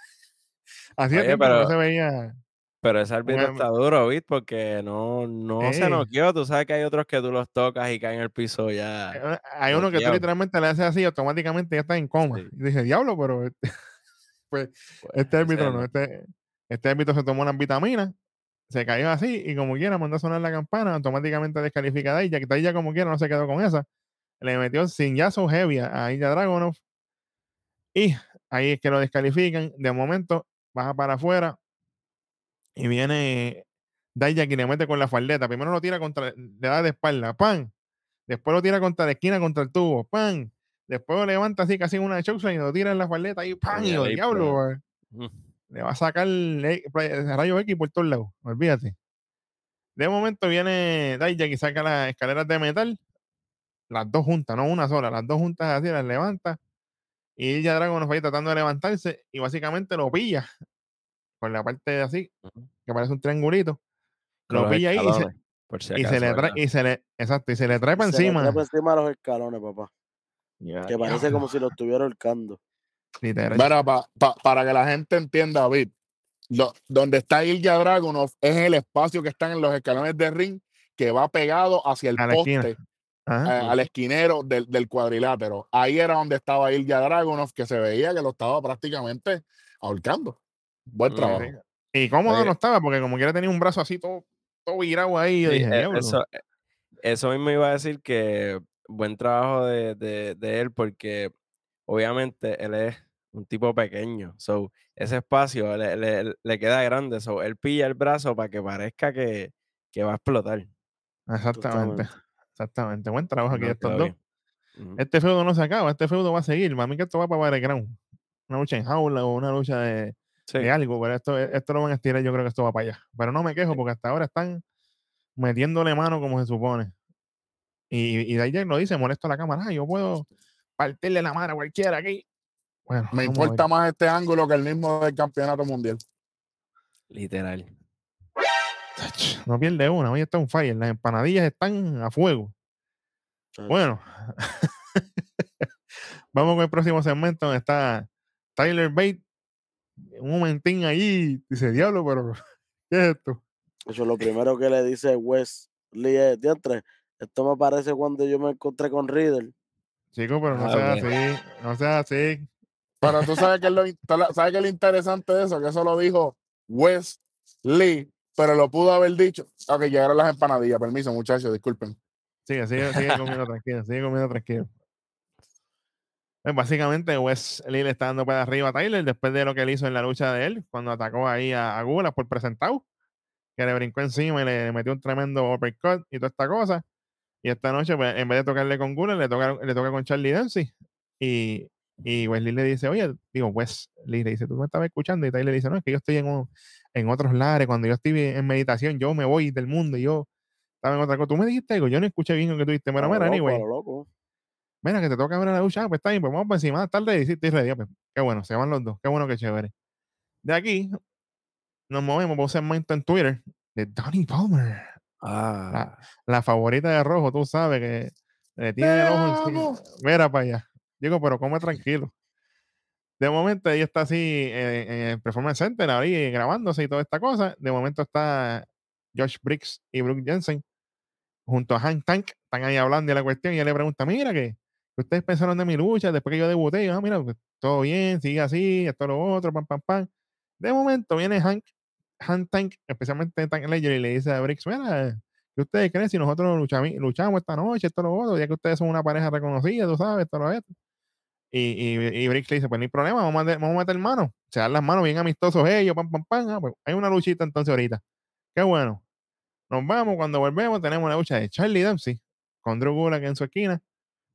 así es que no pero- se veía. Pero ese árbitro Bueno, está duro, ¿viste? Porque no, no se Eh. noqueó. Tú sabes que hay otros que tú los tocas y caen en el piso ya. Eh, Hay uno que tú literalmente le haces así y automáticamente ya está en coma. Sí. Y dije, diablo, pero este, pues, (laughs) Pues, este árbitro no, no. este, este árbitro se tomó unas vitaminas, se cayó así y como quiera mandó a sonar la campana, automáticamente descalifica a ella, que ella como quiera no se quedó con esa. Le metió sin yazo heavy a Ilya Dragunov y ahí es que lo descalifican. De momento baja para afuera y viene Dijak y le mete con la faldeta. Primero lo tira contra, le da de espalda, ¡pam! Después lo tira contra la esquina, contra el tubo, ¡pam! Después lo levanta así casi en una chokeslam y lo tira en la faldeta y ¡pam! En Y lo diablo. Le va a sacar el, el rayo X por todos lados, olvídate. De momento viene Dijak y saca las escaleras de metal, las dos juntas, no una sola, las dos juntas así, las levanta. Y ya Dragon va ahí tratando de levantarse y básicamente lo pilla por la parte de así, que parece un triangulito. Lo los pilla ahí y se, escalones, por si y se acaso, le trae, y se le, exacto, y se le trae para se le encima. trepa encima los escalones, papá. Que parece como si lo estuviera ahorcando. Literal. Mira, pa- pa- para que la gente entienda, David, lo- donde está Ilya Dragunov es el espacio que están en los escalones de ring que va pegado hacia el A poste, Ajá. eh, al esquinero del, del cuadrilátero. Ahí era donde estaba Ilya Dragunov, que se veía que lo estaba prácticamente ahorcando. Buen Mm, trabajo. Sí. Y cómodo Oye. no estaba, porque como quiera tenía un brazo así todo, todo virado ahí. Yo Sí, dije, e- eso, e- eso mismo iba a decir que buen trabajo de, de- de él porque obviamente él es un tipo pequeño. So, ese espacio le, le- le queda grande. So, él pilla el brazo para que parezca que, que va a explotar. Exactamente. Totalmente. Exactamente. Buen trabajo aquí No, estos dos. Este feudo no se acaba, este feudo va a seguir. Mí que esto va para Battleground. Una lucha en jaula o una lucha de, Sí. de algo, pero esto, esto lo van a estirar, yo creo que esto va para allá. Pero no me quejo porque hasta ahora están metiéndole mano como se supone. Y, y Dijak lo dice, molesto a la cámara, "Ah, yo puedo partirle la mano a cualquiera aquí. Bueno, Me importa más este ángulo que el mismo del campeonato mundial. Literal. No pierde una, hoy está un fire, las empanadillas están a fuego. Bueno, (laughs) vamos con el próximo segmento donde está Tyler Bate. Un momentín allí, dice diablo, pero (laughs) ¿qué es esto? Eso lo primero que le dice Wesley es, diantre, esto me parece cuando yo me encontré con Riddle. Chico, pero no Ah, sea ok. así, no sea así. Pero tú sabes que es lo, sabes que es lo interesante de eso, que eso lo dijo Wes Lee, pero lo pudo haber dicho. Ok, llegaron las empanadillas, permiso, muchachos, disculpen. Sigue, sigue, sigue comiendo tranquilo, sigue comiendo tranquilo. Pues básicamente, Wes Lee le está dando para arriba a Tyler después de lo que él hizo en la lucha de él, cuando atacó ahí a, a Gula por presentado, que le brincó encima y le metió un tremendo uppercut y toda esta cosa. Y esta noche, pues, en vez de tocarle con Gula, le toca, le toca con Charlie Dempsey. Y, y Wesley le dice, oye, digo, Wes Lee le dice, tú me estabas escuchando. Y Tyler le dice, no, es que yo estoy en, un- en otros lares. Cuando yo estoy en meditación, yo me voy del mundo y yo estaba en otra cosa. Tú me dijiste algo, yo no escuché bien lo que tú dijiste. Mira, loco, anyway, lo loco. mira, que te toca ver la lucha, ah, pues está bien, pues vamos para encima, ready, sí, estoy ready, pues, qué bueno, se van los dos, qué bueno, qué chévere. De aquí nos movemos por un segmento en Twitter de Donnie Palmer, Ah, la favorita de Rojo, tú sabes que le tiene el ojo encima. Mira para allá. Digo, pero come tranquilo. De momento ella está así eh, en el Performance Center ahí grabándose y toda esta cosa. De momento está Josh Briggs y Brooke Jensen junto a Hank Tank. Están ahí hablando de la cuestión y ella le pregunta, mira que ¿qué ustedes pensaron de mi lucha después que yo debuté. Y yo, ah, mira, pues, todo bien, sigue así, esto lo otro, pam, pam, pam. De momento viene Hank, Hank Tank, especialmente Tank Ledger, y le dice a Briggs, mira, ¿qué ustedes creen si nosotros luchamos, esta noche, esto lo otro, ya que ustedes son una pareja reconocida, tú sabes, esto lo esto? Y, y, y le dice, pues no hay problema, vamos a, meter- vamos manos. Se dan las manos bien amistosos ellos, pam, pam, pam. Ah, pues hay una luchita entonces ahorita. Qué bueno. Nos vamos, cuando volvemos tenemos la lucha de Charlie Dempsey con Drew Gulak en su esquina,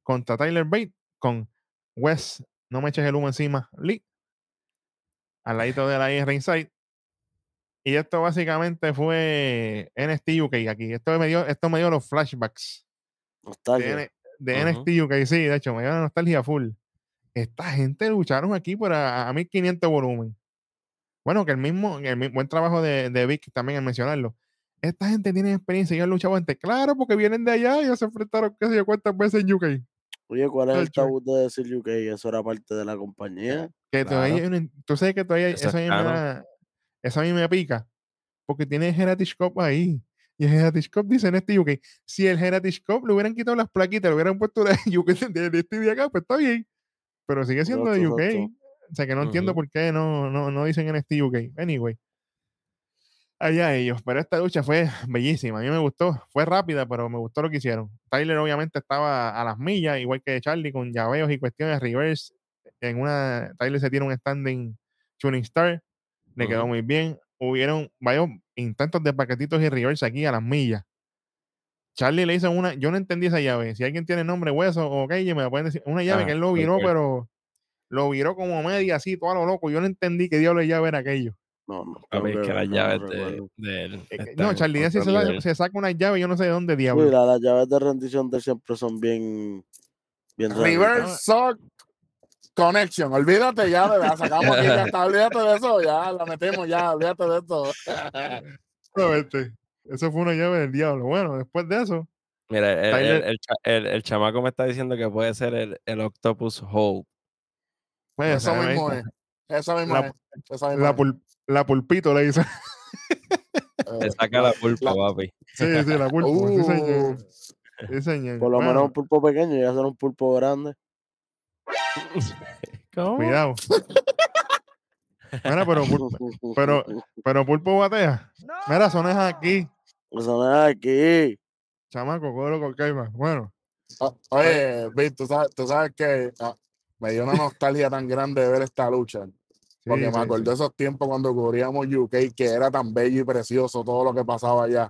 contra Tyler Bate, con Wes, no me eches el humo encima, Lee, al ladito de la ringside. Y esto básicamente fue NXT UK aquí. Esto me dio, esto me dio los flashbacks de, Nostalgia. De. NXT UK. Sí, de hecho, me dio la nostalgia full. Esta gente lucharon aquí por a, a 1500 volumen. Bueno, que el mismo, el buen trabajo de, de Vic también en mencionarlo. Esta gente tiene experiencia, ellos han luchado antes. Claro, porque vienen de allá y ellos se enfrentaron, qué sé yo, cuántas veces en UK. Oye, ¿cuál es el tabú de decir UK? Eso era parte de la compañía. Que Claro. todavía, hay una- tú sabes que todavía Eso eso a, es eso a mí me pica. Porque tiene el Heritage Cup ahí. Y el Heritage Cup dice en este UK. Si el Heritage Cup le hubieran quitado las plaquitas, le hubieran puesto la (laughs) UK de, este de acá, pues está bien. Pero sigue siendo de UK. O sea que no entiendo por qué no, no, no dicen en este UK. Anyway. Allá ellos. Pero esta lucha fue bellísima. A mí me gustó. Fue rápida, pero me gustó lo que hicieron. Tyler obviamente estaba a las millas, igual que Charlie, con llaveos y cuestiones reverse. En una, Tyler se tiene un standing tuning star. Le quedó muy bien. Hubieron varios intentos de paquetitos y reverse aquí a las millas. Charlie le hizo una, yo no entendí esa llave. Si alguien tiene nombre hueso o que me la pueden decir. Una llave Ah, que él lo viró, pero lo viró como media así, todo a lo loco. Yo no entendí qué diablo de llave era aquello. No, no. A ver, que las llaves de, él. Que- no, Charlie Dance se, saca una llave, yo no sé de dónde diablo. la- las llaves de rendición de él siempre son bien. Bien. Reverse Sock Connection. Olvídate ya, de la sacamos aquí, ya está. Olvídate de eso, ya la metemos, ya, olvídate de eso. (laughs) No, este, Eso fue una llave del diablo. Bueno, después de eso, Mira, el, el, Tyler- el cha- el- el chamaco me está diciendo que puede ser el, el Octopus Hold. pues, Eso mismo es. Eso mismo La- es. Eso mismo la, es. pul- la pulpito le hizo. Le Eh, saca la pulpa, la- papi. Sí, sí, la pulpa. sí, señor. Uh, Sí, señor. Por lo Bueno, menos un pulpo pequeño y hacer un pulpo grande. ¿Cómo? Cuidado. Mira, pero, pul- pero, pero pulpo batea. Mira, son es aquí. Eso no es aquí. Chamaco, cógelo con calma. Bueno, o- Oye, Vic, tú sabes, tú sabes que ah, me dio una nostalgia tan grande de ver esta lucha. sí, Porque sí, me acordé de esos tiempos cuando cubríamos UK, que era tan bello y precioso todo lo que pasaba allá.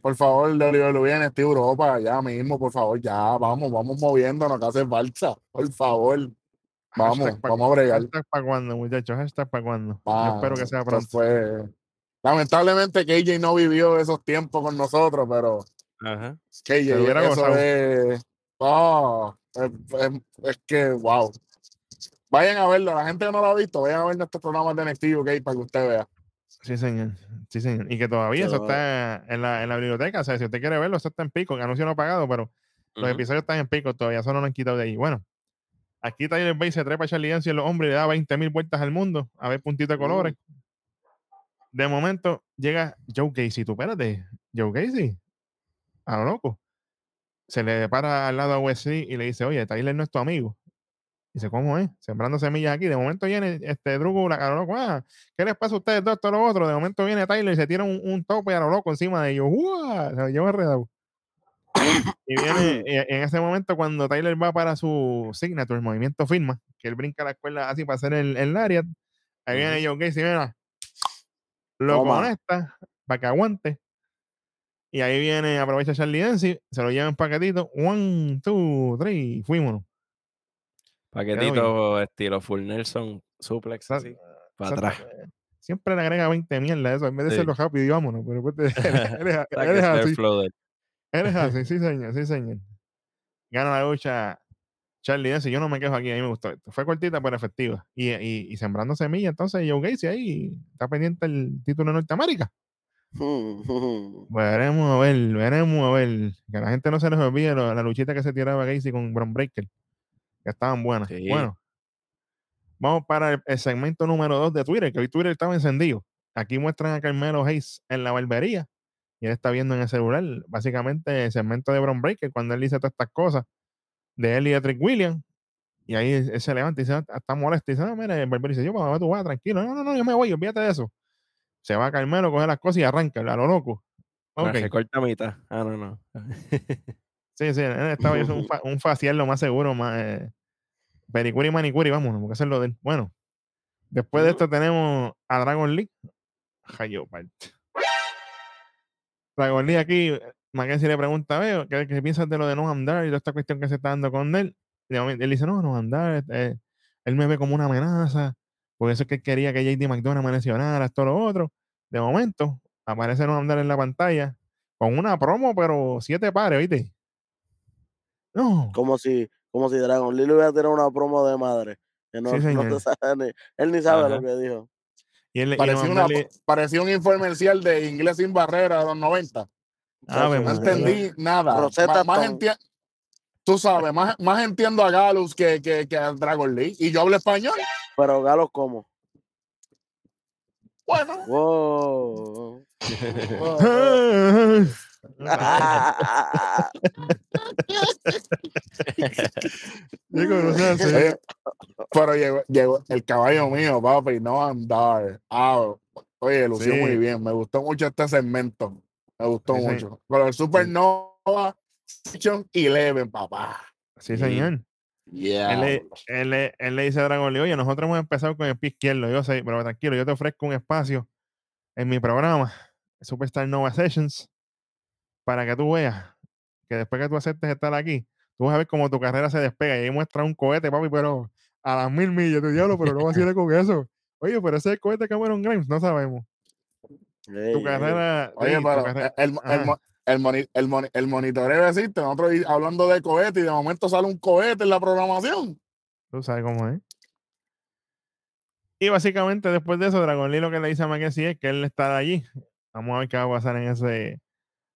Por favor, de viene este Europa, ya mismo, por favor, ya, vamos, vamos moviéndonos, que hace falta, por favor. Vamos, Hashtag vamos a bregar. Hashtag para cuando, muchachos. Hashtag para cuando. Yo Ah, espero que sea pronto. fue- Lamentablemente KJ no vivió esos tiempos con nosotros, pero Ajá. KJ, Se hubiera eso gozado. es, es, es- es que, wow. Vayan a verlo, la gente que no lo ha visto, vayan a ver nuestros programas de NXT UK para que usted vea. Sí, señor. Sí, señor. Y que todavía eso está en la, en la biblioteca. O sea, si usted quiere verlo, eso está en pico. que Anuncio no pagado, pero los episodios están en pico todavía. Eso no lo han quitado de ahí. Bueno, aquí Tyler Bate se trepa a Charlie Dance y los hombres y le da 20 mil vueltas al mundo a ver puntitos de colores. De momento llega Joe Casey. Tú espérate, Joe Casey. A lo loco. Se le para al lado a Wesley y le dice, oye, Tyler no es tu amigo. Dice, ¿cómo es? Sembrando semillas aquí. De momento viene este Drugo, la a lo loco. Ah, ¿qué les pasa a ustedes dos, esto, lo otro? De momento viene Tyler y se tira un, un tope a lo loco encima de ellos. ¡Uah! Se lo lleva enredado. Y viene, y (coughs) en ese momento, cuando Tyler va para su signature, el movimiento firma, que él brinca la cuerda así para hacer el, el lariat, ahí viene Joe Casey, mira, lo Toma. conecta para que aguante. Y ahí viene, aprovecha Charlie Dempsey, se lo lleva en paquetito. One, two, three, fuímonos. Paquetito estilo Full Nelson, suplex así, para atrás. eh, Siempre le agrega 20 mierda eso, en vez de Sí. hacerlo rápido y vámonos. Pero después (laughs) te- (laughs) eres, eres así. Eres (laughs) así, sí, señor, sí, señor. Gana la lucha Charlie Dempsey. Yo no me quejo aquí, a mí me gustó esto. Fue cortita pero efectiva. Y, y, y sembrando semillas, entonces Joe Gacy ahí está pendiente el título de Norteamérica. Veremos a ver, veremos a ver. Que a la gente no se les olvide lo- la luchita que se tiraba Gacy con Bron Breaker. Que estaban buenas. Sí. Bueno, vamos para el, el segmento número 2 de Twitter, que hoy Twitter estaba encendido. Aquí muestran a Carmelo Hayes en la barbería y él está viendo en el celular, básicamente, el segmento de Bron Breaker, cuando él dice todas estas cosas de él y de Trick Williams. Y ahí él se levanta y dice, "Ah, está molesto. Y dice, no, mira, el barbero dice, yo, mamá, tú vas, tranquilo. No, no, no, yo me voy, olvídate de eso. Se va a Carmelo, coge las cosas y arranca, a lo loco. La Ok. recorta a mitad. Ah, no, no. (laughs) Sí, sí, él estaba hizo un, fa- (laughs) un facial lo más seguro, más eh, pericuri y manicuri, vámonos, porque eso es lo de él. Bueno, después de esto tenemos a Dragon League. Jayo. Dragon League aquí, eh, Mackenzie le pregunta, veo, ¿qué, qué piensas de lo de no andar y toda esta cuestión que se está dando con él? Y de momento él dice, no, no andar, él me ve como una amenaza, por eso es que él quería que JD McDonald me lesionara, esto lo otro. De momento, aparece no andar en la pantalla con una promo, pero siete pares, ¿viste? No. Como si, como si Dragon Lee le hubiera tirado una promo de madre. Que no, Sí, no señor. te sabe ni- él ni sabe Ajá. lo que dijo. Y él, Parecía, una, un infomercial de Inglés sin barrera de los 90. Ave No entendí nada. Más, más tú sabes, más, más entiendo a Galus que, que, que a Dragon Lee. Y yo hablo español. Pero Galos, ¿cómo? Bueno, Wow. Hacer- (laughs) (laughs) oye, pero llegó, llegó el caballo mío, papi, no andar. Ah, oye, lució Sí. muy bien. Me gustó mucho este segmento. Me gustó Sí, mucho. Con el Supernova Section 11, papá. Sí, Sí. señor. Yeah. Él le, él, le, él le dice a Dragon Lee, oye, nosotros hemos empezado con el pie izquierdo, yo sé, pero tranquilo, yo te ofrezco un espacio en mi programa, Superstar Nova Sessions, para que tú veas que después que tú aceptes estar aquí, tú vas a ver cómo tu carrera se despega y ahí muestra un cohete, papi, pero a las mil millas, tu diablo, pero no vaciles con eso. Oye, pero ese es el cohete Cameron Grimes, no sabemos. Ey, Tu ey. carrera... Oye, tu pero carrera- el, el, el, moni- el, moni- el monitoreo existe. Nosotros hablando de cohete y de momento sale un cohete en la programación. Tú sabes cómo es. Y básicamente después de eso, Dragon Lee lo que le dice a Mackenzie es que él está allí. Vamos a ver qué va a pasar en ese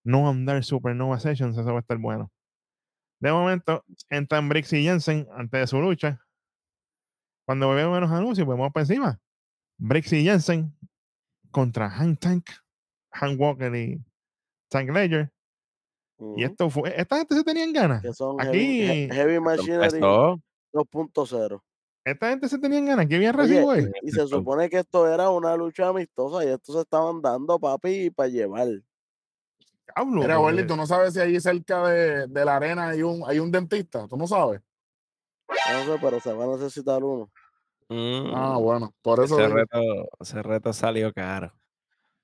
No Andar Supernova Sessions. Eso va a estar bueno. De momento, entran Briggs y Jensen antes de su lucha. Cuando vemos los anuncios, vemos por encima. Briggs y Jensen contra Hank Tank, Hank Walker y Tank Ledger. Y esto fue. Esta gente se tenían ganas. que son aquí- Heavy, He- Heavy Machinery Empezó. 2.0. Esta gente se tenían ganas. Qué bien recibo y se supone que esto era una lucha amistosa y estos se estaban dando, papi, para llevar. Mira, Welly, tú no sabes si allí cerca de, de la arena hay un, hay un dentista. Tú no sabes. No sé, pero se va a necesitar uno. Mm, Ah, bueno. Por eso. ese, reto, ese reto salió caro.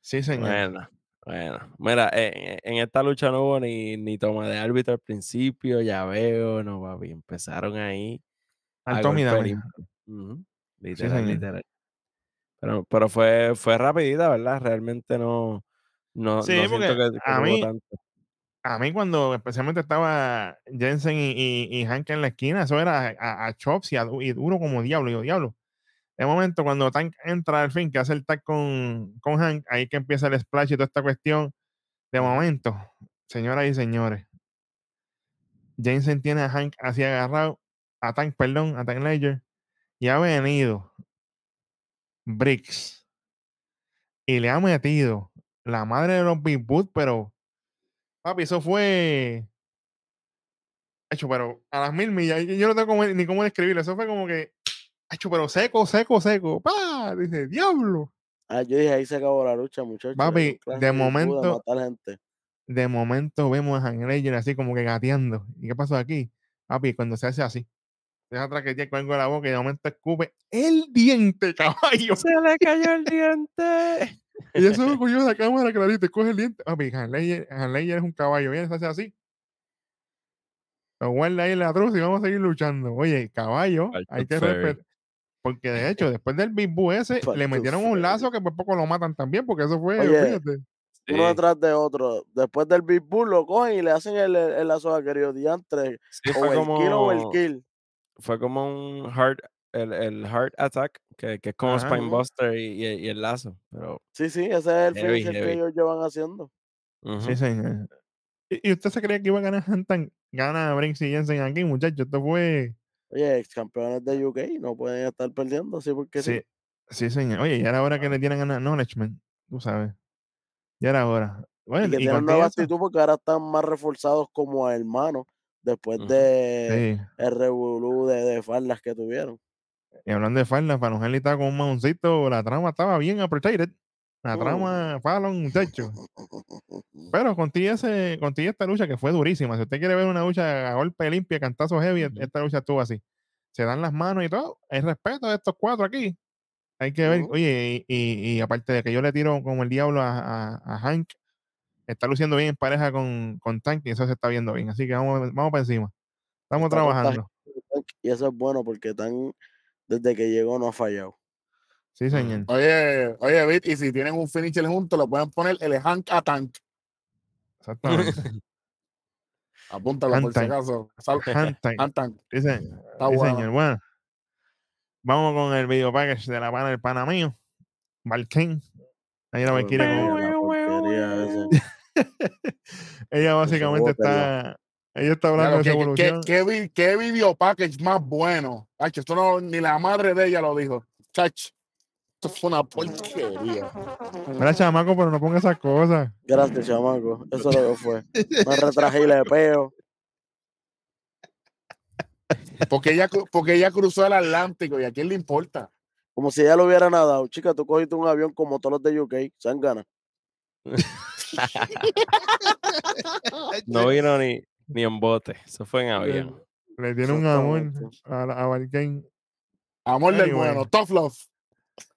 Sí, señor. Bueno, bueno. Mira, en, en esta lucha no hubo ni, ni toma de árbitro al principio, ya veo, no, papi. Empezaron ahí. a Al Tommy golpe Dame. limpio. Ujú, Literal, señor. literal. Pero, pero fue, fue rapidita, ¿verdad? Realmente no, no, Sí, no siento porque que, que a mí- tanto. A mí cuando especialmente estaba Jensen y, y, y Hank en la esquina, eso era a, a chops y, a y duro como diablo. Y yo, diablo. De momento, cuando Tank entra al fin, que hace el tag con, con Hank, ahí que empieza el splash y toda esta cuestión. De momento, señoras y señores, Jensen tiene a Hank así agarrado, a Tank, perdón, a Tank Ledger, y ha venido Briggs y le ha metido la madre de los Big Boot, pero papi, eso fue hecho, pero a las mil millas, yo yo no tengo ni cómo describirlo, eso fue como que hecho, pero seco, seco, seco, pa, dice, diablo. Ah, yo dije, ahí se acabó la lucha, muchachos. Papi, de momento- gente. De momento vemos a Hank Ledger así como que gateando. ¿Y qué pasó aquí? Papi, cuando se hace así, deja traquetear con algo en la boca y de momento escupe el diente, (laughs) caballo. Se le cayó el diente. (laughs) Y eso lo (laughs) cogió la cámara clarito, coge el diente. Hank Ledger, Hank Ledger es un caballo, viene, se hace así. Lo guarda ahí en la truz y vamos a seguir luchando. Oye, caballo, Falta hay que respetar. Porque de hecho, (laughs) después del Big Boo ese, le metieron un lazo que por poco lo matan también, porque eso fue, Oye, fíjate. Sí, Uno detrás de otro. Después del Big Bull lo cogen y le hacen el, el, el lazo a querido diantre. sí, O fue el kill o el como, kill. fue como un heart, el, el heart attack, que, que es como Ajá. Spinebuster y, y, y el lazo. Pero, Sí, sí, ese es el Heavy, finisher heavy. que ellos llevan haciendo. Sí, señor. ¿Y, y usted se creía que iba a ganar (laughs) Hantan? Gana Brinks y Jensen aquí, muchachos. Esto fue. Oye, ex campeones de UK no pueden estar perdiendo así porque sí. Sí, sí, señor. Oye, ya era hora que le dieran a Acknowledgement, tú sabes. Ya era hora. Bueno, Y que tienen nueva eso- actitud porque ahora están más reforzados como hermanos después de Sí. el revolú de, de faldas que tuvieron. Y hablando de Fallon Henley estaba con un maoncito, la trama estaba bien appreciated. La Mm. trama, Fallon, muchacho. (laughs) Pero contigo, esta lucha que fue durísima. Si usted quiere ver una lucha a golpe limpia, cantazo heavy, Ujú. esta lucha estuvo así. Se dan las manos y todo. El respeto de estos cuatro aquí. Hay que ver, oye, y, y- y aparte de que yo le tiro como el diablo a, a- a Hank, está luciendo bien en pareja con, con Tank y eso se está viendo bien. Así que vamos, vamos para encima. Estamos Está trabajando. Y eso es bueno porque tan desde que llegó no ha fallado. Sí, señor. Oye, oye, Bit, y si tienen un finisher juntos, lo pueden poner el Hank a Tank. Exactamente. (laughs) Apúntalo por si Tank. acaso. Sal- Hand time. Hank Tank. Sí, se- Está sí, bueno. señor. Bueno, vamos con el video package de la pana del pana mío, Valken. Ahí la porquería esa. (laughs) Ella básicamente está. Ella está hablando Claro, de ¿qué, qué, qué, qué video package más bueno. Hacho, esto no, ni la madre de ella lo dijo. Chach, esto fue una porquería. Mira, chamaco, pero no ponga esas cosas. Gracias, chamaco. Eso es lo que fue. Me retraje y le peo. Porque ella, porque ella cruzó el Atlántico y a quién le importa. Como si ella lo hubiera nadado. Chica, tú cogiste un avión como todos los de UK. Se han ganado. (laughs) (laughs) No vino ni, ni en bote. Eso fue en avión. Le tiene un amor a, a Valken. Amor del Anyway. bueno, tough love.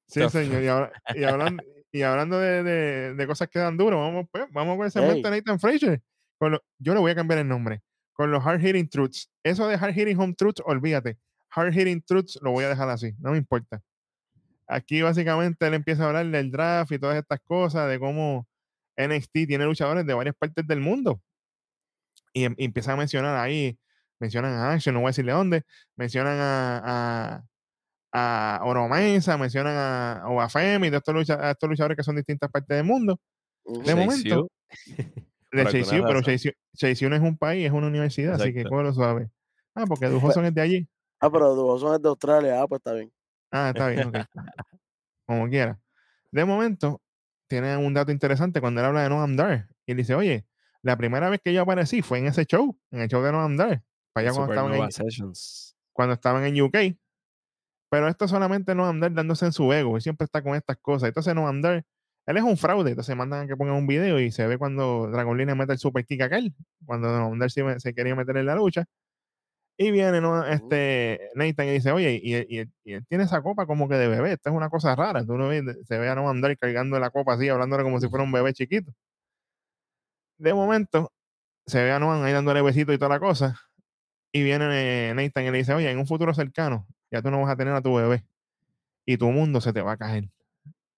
Sí, Tough. señor. Y, ahora- y hablando, y hablando de, de- de cosas que dan duro, vamos, pues, vamos con ese momento de Nathan Fraser. Con lo- yo le voy a cambiar el nombre. Con los hard hitting truths. Eso de hard hitting home truths, olvídate. Hard hitting truths lo voy a dejar así. No me importa. Aquí básicamente él empieza a hablar del draft y todas estas cosas, de cómo NXT tiene luchadores de varias partes del mundo. Y, em- y empieza a mencionar ahí, mencionan a Action, no voy a decirle dónde, mencionan a, a, a Oro Mesa, mencionan a, o a Femi, de estos, lucha- a estos luchadores que son de distintas partes del mundo. Ujú. De momento, (laughs) de Por alguna Chase U, pero razón. Chase U- Chase U no es un país, es una universidad, así que Exacto. cógelo suave. Ah, porque Dujoson es de allí. Ah, pero Dujoson es de Australia. Ah, pues está bien. Ah, está bien, ok. (laughs) Como quiera. De momento, tiene un dato interesante cuando él habla de Noam Dar. Y él dice, oye, la primera vez que yo aparecí fue en ese show, en el show de Noam Dar. Para allá cuando estaban, en, Sessions. cuando estaban en UK. Pero esto solamente Noam Dar dándose en su ego. Él siempre está con estas cosas. Entonces Noam Dar, él es un fraude. Entonces mandan a que pongan un video y se ve cuando Dragon Lee le mete el super kick a aquel. Cuando Noam Dar se, se quería meter en la lucha. Y viene ¿no? este, Nathan y dice, oye, y él tiene esa copa como que de bebé, esta es una cosa rara. Tú no ves, se ve a no andar cargando la copa así, hablándole como si fuera un bebé chiquito. De momento, se ve a Noam ahí dándole besito y toda la cosa. Y viene Nathan y le dice, oye, en un futuro cercano, ya tú no vas a tener a tu bebé. Y tu mundo se te va a caer.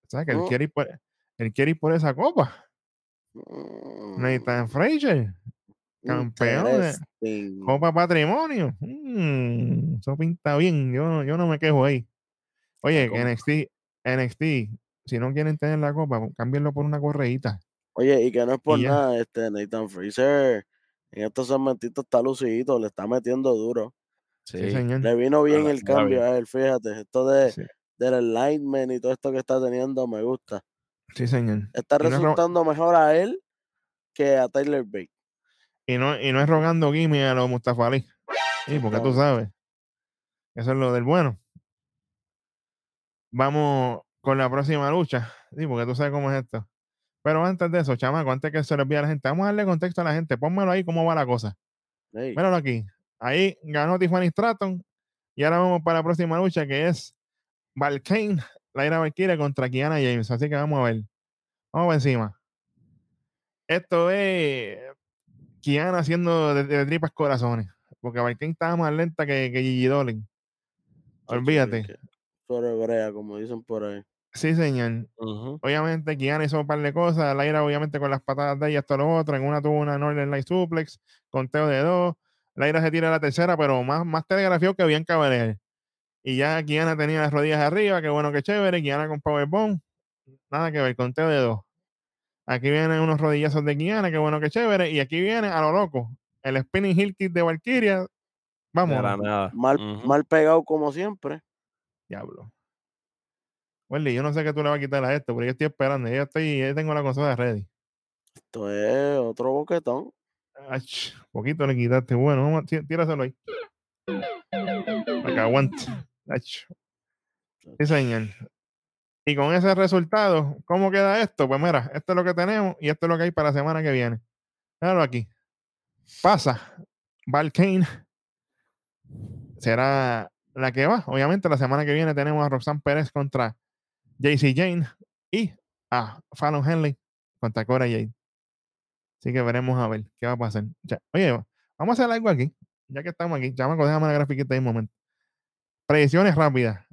¿Sabes? Que él Oh. quiere ir por, él quiere ir por esa copa. Mm, Nathan Fraser, campeón de-. Copa Patrimonio. Mm, eso pinta bien. Yo, yo no me quejo ahí. Oye. NXT, NXT, si no quieren tener la copa, cámbienlo por una correíta. Oye, y que no es por nada, este Nathan Fraser en estos segmentitos está lucidito, le está metiendo duro. Sí, Sí. señor. Le vino bien el cambio bien. a él, fíjate. Esto de, Sí, del alignment y todo esto que está teniendo me gusta. sí, señor. Está Y no es ro- resultando mejor a él que a Tyler Bate. Y no, y no es rogando gimme a los Mustafa Ali. Sí, porque tú sabes. Eso es lo del bueno. Vamos con la próxima lucha. Sí, porque tú sabes cómo es esto. Pero antes de eso, chamaco, antes que se le olvide a la gente, vamos a darle contexto a la gente. Pónmelo ahí cómo va la cosa. Ey, Míralo aquí. Ahí ganó Tiffany Stratton. Y ahora vamos para la próxima lucha que es Valkane, Laira Valkyria contra Kiana James. Así que vamos a ver. Vamos encima. Esto es Kiana haciendo de, de tripas corazones. Porque Valkane estaba más lenta que, que Gigi chacho, Olvídate. Sobre brea, como dicen por ahí. Sí, señor. Obviamente, Kiana hizo un par de cosas. Laira, obviamente, con las patadas de ella, hasta lo otro. En una tuvo una Northern Light Suplex, conteo de dos. Laira se tira a la tercera, pero más, más telegrafió que Bianca Belair. Y ya Kiana tenía las rodillas arriba, qué bueno, qué chévere. Kiana con Powerbomb, nada que ver, conteo de dos. Aquí vienen unos rodillazos de Kiana, qué bueno, qué chévere. Y aquí viene a lo loco, el spinning heel kick de Valkyria. Vamos, nada. Mal, mal pegado como siempre. diablo. Wendy, yo no sé qué tú le vas a quitar a esto, pero yo estoy esperando. Ya estoy, ya tengo la consola ready. Esto es otro boquetón. Ach, poquito le quitaste. Bueno, vamos, tí- tíraselo ahí. Que aguante. Ach. Sí, señor. Y con ese resultado, ¿cómo queda esto? Pues mira, esto es lo que tenemos y esto es lo que hay para la semana que viene. Míralo aquí. Pasa. Valkane será la que va. Obviamente, la semana que viene tenemos a Roxanne Pérez contra JC Jane y a Fallon Henley contra Cora Jade. Así que veremos a ver qué va a pasar. Ya, Oye, vamos a hacer algo aquí. Ya que estamos aquí, chamaco, déjame la grafiquita ahí un momento. Predicciones rápidas.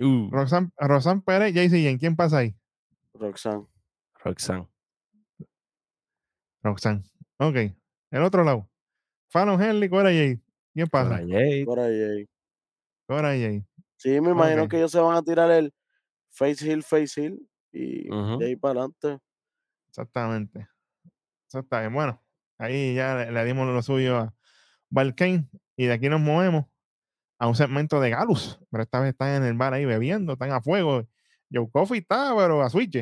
Uh, Roxanne, Roxanne Pérez, JC Jane. ¿Quién pasa ahí? Roxanne. Roxanne. Roxanne. Ok. El otro lado. Fallon Henley, Cora Jade. ¿Quién pasa? Cora Jade. Por ahí. Cora Jade. Sí, me imagino que ellos se van a tirar el face hill, face hill. Y de ahí para adelante. Exactamente. Exactamente. Bueno, ahí ya le, le dimos lo suyo a Valkane. Y de aquí nos movemos a un segmento de Galus. Pero esta vez están en el bar ahí bebiendo, están a fuego. Joe Coffee está, pero a switch.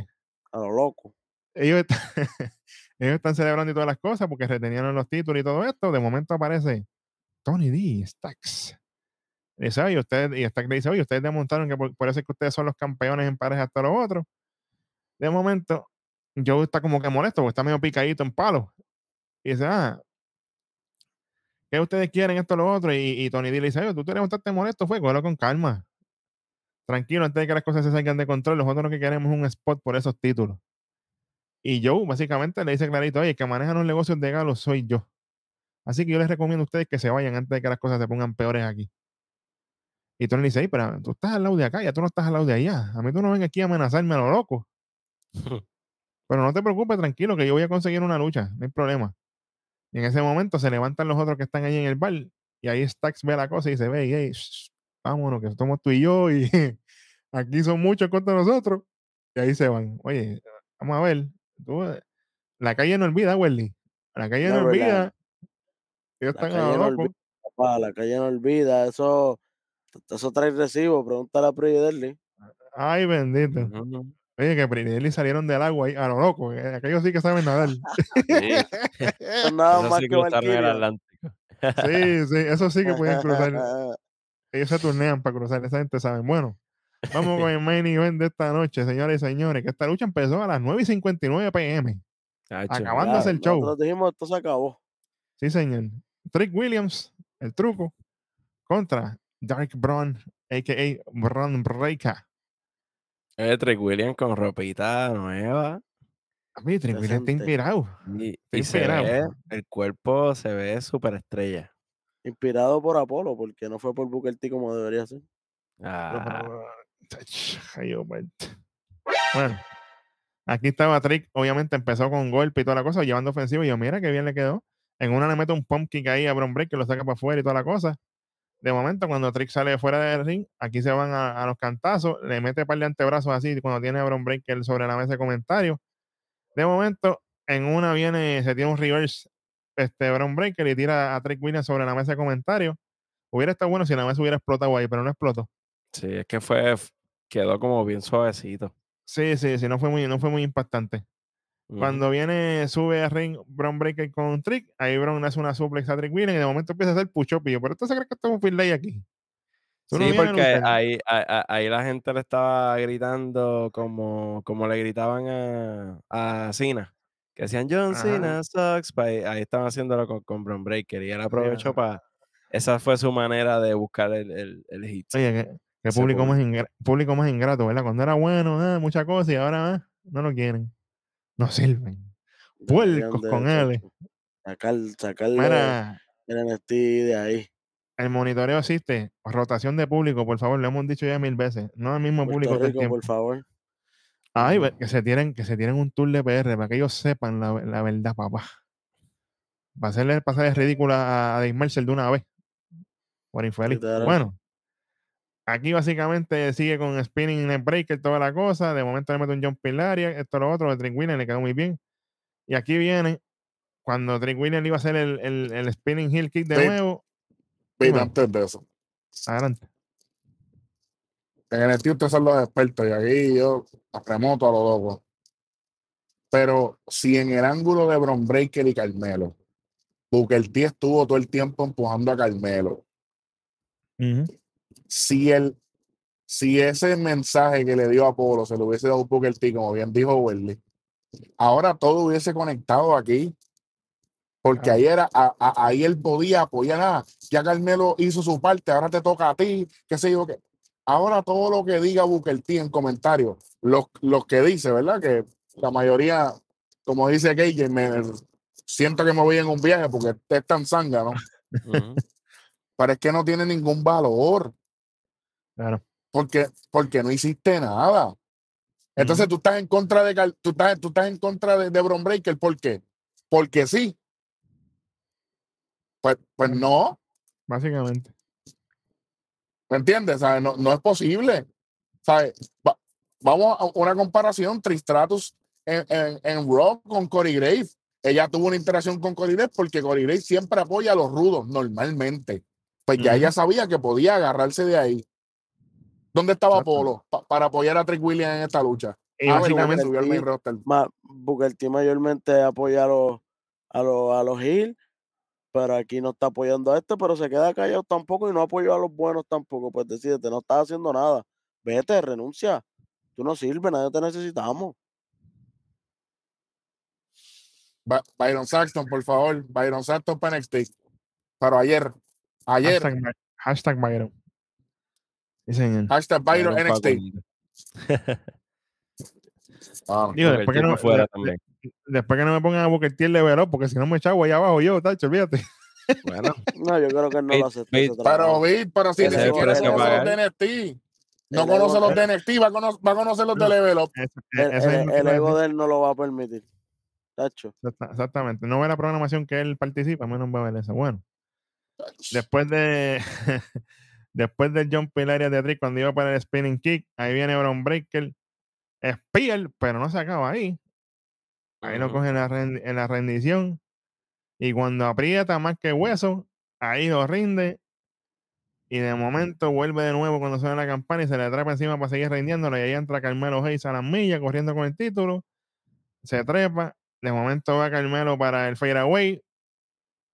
A lo loco. Ellos, están- (laughs) ellos están celebrando y todas las cosas porque retenieron los títulos y todo esto. De momento aparece Tony D, Stacks. Y ustedes, y Stacks le dice, oye, ustedes demostraron que por, eso es que ustedes son los campeones en pareja hasta los otros. De momento, Joe está como que molesto porque está medio picadito en palo. Y dice, ah, ¿qué ustedes quieren esto lo otro? Y, Tony D le dice, oye, tú te levantaste molesto, fue, cógelo con calma. Tranquilo, antes de que las cosas se salgan de control, nosotros lo que queremos es un spot por esos títulos. Y Joe básicamente le dice clarito, oye, el que maneja los negocios de Galo soy yo. Así que yo les recomiendo a ustedes que se vayan antes de que las cosas se pongan peores aquí. Y Tony le dice, "Ey, pero tú estás al lado de acá, ya tú no estás al lado de allá. A mí tú no vengas aquí a amenazarme a lo loco. (laughs) Pero no te preocupes, tranquilo, que yo voy a conseguir una lucha, no hay problema. Y en ese momento se levantan los otros que están ahí en el bar y ahí Stax ve la cosa y dice, ve, hey, shh, vámonos, que somos tú y yo y (laughs) aquí son muchos contra nosotros. Y ahí se van. Oye, vamos a ver. tú, la calle no olvida, Welly. La calle no, No, olvida. Ellos La están a calle lo no loco. olvida, papá, la calle no olvida. Eso, eso trae recibo. Pregúntale a Pridelli. Ay, bendito. Oye, que Prinelli salieron del agua ahí a lo loco. eh, Aquellos sí que saben nadar. (laughs) (laughs) Sí, Son nada eso más sí que cruzaron el. Atlántico. Sí, sí, eso sí que pueden cruzar. (laughs) Ellos se turnean para cruzar, esa gente sabe. Bueno, vamos con el main event de esta noche, señores y señores, que esta lucha empezó a las 9 y 59 pm. Chacho, Acabando Ya, el show. Nosotros dijimos, esto se acabó. Sí, señor. Trick Williams, el truco, contra Dark Braun, a.k.a. Braun Breaker. Eh, Trick Williams con ropita nueva. A mí, Trick Williams está inspirado. Y, Está y se inspirado. ve, el cuerpo se ve súper estrella. Inspirado por Apolo, porque no fue por Booker T como debería ser. Ah, Alberto. Bueno, aquí estaba Trick, obviamente empezó con golpe y toda la cosa, llevando ofensivo. Y yo, mira qué bien le quedó. En una le mete un pump kick ahí a Bron Break que lo saca para afuera y toda la cosa. De momento, cuando Trick sale fuera del ring, aquí se van a, a los cantazos, le mete par de antebrazos así cuando tiene a Bron Breaker sobre la mesa de comentarios. De momento, en una viene, se tiene un reverse este Bron Breaker y tira a Trick Williams sobre la mesa de comentarios. Hubiera estado bueno si la mesa hubiera explotado ahí, pero no explotó. sí, es que fue, quedó como bien suavecito. Sí, sí, sí, no fue muy, no fue muy impactante. Cuando viene, sube a ring Brown Breaker con Trick, ahí Brown hace una suplex a Trick Williams y de momento empieza a hacer push-up. Y yo, pero esto se cree que esto es un day aquí. Tú no Sí, a porque ahí, a- a- ahí la gente le estaba gritando como, como le gritaban a, a Cena, que decían John Ajá. Cena sucks, pa' ahí, ahí estaban haciéndolo con, con Bron Breaker y él aprovechó Ya. para, esa fue su manera de buscar el, el, el hit. Oye, que, que público, más público. ingra- público más ingrato, ¿verdad? Cuando era bueno, ah, muchas cosas y ahora ah, no lo quieren. No sirven. Puercos con L. chacho, Sacar, sacarle Mira, el NXT de ahí. el monitoreo existe. Rotación de público, por favor, lo hemos dicho ya mil veces. No el mismo público Puerto el Rico, tiempo. por favor. Ay, que se tienen, que se tienen un tour de PR para que ellos sepan la, la verdad, papá. Va a hacerle pasar ridícula a, a de una vez. Por infeliz. Bueno, aquí básicamente sigue con spinning neck breaker, toda la cosa. De momento le mete un jump Laria, esto lo otro, de Trick Williams le quedó muy bien. Y aquí viene cuando Trick le iba a hacer el, el, el spinning heel kick de Sí. nuevo. Dímelo. antes de eso, Adelante. en NXT ustedes son los expertos y aquí yo remoto a lo loco. Pero si en el ángulo de Bron Breaker y Carmelo, Booker T estuvo todo el tiempo empujando a Carmelo. Ujú. Si el, si ese mensaje que le dio a Apolo se lo hubiese dado Booker T, como bien dijo Welly, ahora todo hubiese conectado aquí. Porque Ah. ahí era, a- a- ahí él podía apoyar, ah, ya Carmelo hizo su parte, ahora te toca a ti, qué sé yo qué. Ahora todo lo que diga Booker T en comentarios, los, los que dice, ¿verdad? Que la mayoría, como dice KJ, me siento que me voy en un viaje porque es tan sanga, ¿no? Ujú. Pero es que no tiene ningún valor. Claro. porque, porque no hiciste nada. Entonces tú estás en contra de tú estás, tú estás en contra de, de Bron Breaker, ¿por qué? Porque sí. Pues, pues no, Básicamente. ¿me entiendes? ¿Sabes? No, no es posible. ¿Sabes? Va- vamos a una comparación, Tristratus en, en, en con Corey Graves. Ella tuvo una interacción con Corey Graves porque Corey Graves siempre apoya a los rudos, normalmente. Pues ya ella sabía que podía agarrarse de ahí. ¿Dónde estaba. Polo pa- para apoyar a Trick Williams en esta lucha? Y Ah, básicamente, subió al roster. Ma- Booker T mayormente apoya a los, a los, a los Hill, pero aquí no está apoyando a este, pero se queda callado tampoco y no apoyó a los buenos tampoco. Pues decídete, no estás haciendo nada. Vete, renuncia. Tú no sirves, nadie te necesitamos. Ba- Byron Saxton, por favor. Byron Saxton para NXT. Pero ayer, ayer, hashtag, hashtag Byron. Sí, señor. hashtag Byron Byron NXT. Ah, Digo, después que, no, tipo fuera de- también. de- después que no me pongan a Booker T el level up, porque si no me echaba allá abajo yo, tacho, olvídate. Bueno, (laughs) No, yo creo que él no lo ese pero, trabajo. vi, pero si ni siquiera conoce los de NXT. No conoce los de NXT, va a, cono- va a conocer los de. Level Up. El, a ego de él no lo va a permitir. Tacho. Exacta- Exactamente. No ve la programación que él participa, menos va a ver eso. Bueno, después de (laughs) después del jump área de Trick cuando iba para el spinning kick, ahí viene Bron Breaker, Spear, pero no se acaba ahí. Ahí lo coge en la, ren- en la rendición. Y cuando aprieta más que hueso, ahí lo rinde. Y de momento vuelve de nuevo cuando suena la campana y se le atrapa encima para seguir rindiéndolo. Y ahí entra Carmelo Hayes a las millas corriendo con el título. Se trepa. De momento va Carmelo para el fade away.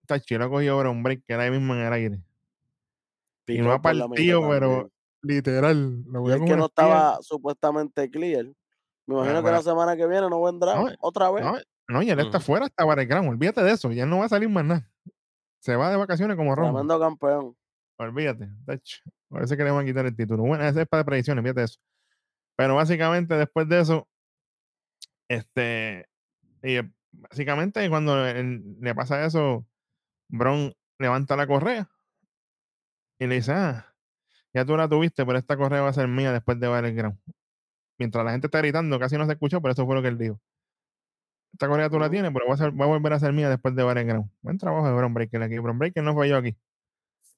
Tachi, lo cogió Bron Breaker ahí mismo en el aire. Y no ha partido, pero también. literal. Lo Y cogió es que no estaba supuestamente clear. Me imagino que la semana que viene no vendrá No, otra vez. No, no, y él está Ujú. fuera hasta Battleground. Olvídate de eso. Y él no va a salir más nada. Se va de vacaciones como Roma. Tremendo campeón. Olvídate. Parece que le van a quitar el título. Bueno, ese es para predicciones, fíjate eso. Pero básicamente después de eso, este, y eh, básicamente cuando él- le pasa eso, Bron levanta la correa y le dice, ah, ya tú la tuviste, pero esta correa va a ser mía después de Battleground. Mientras la gente está gritando, casi no se escuchó, pero eso fue lo que él dijo. Esta correa tú la tienes, pero va a, ser- va a volver a ser mía después de Battleground. Buen trabajo de Bron Breaker aquí. Bron Breaker no fue yo aquí.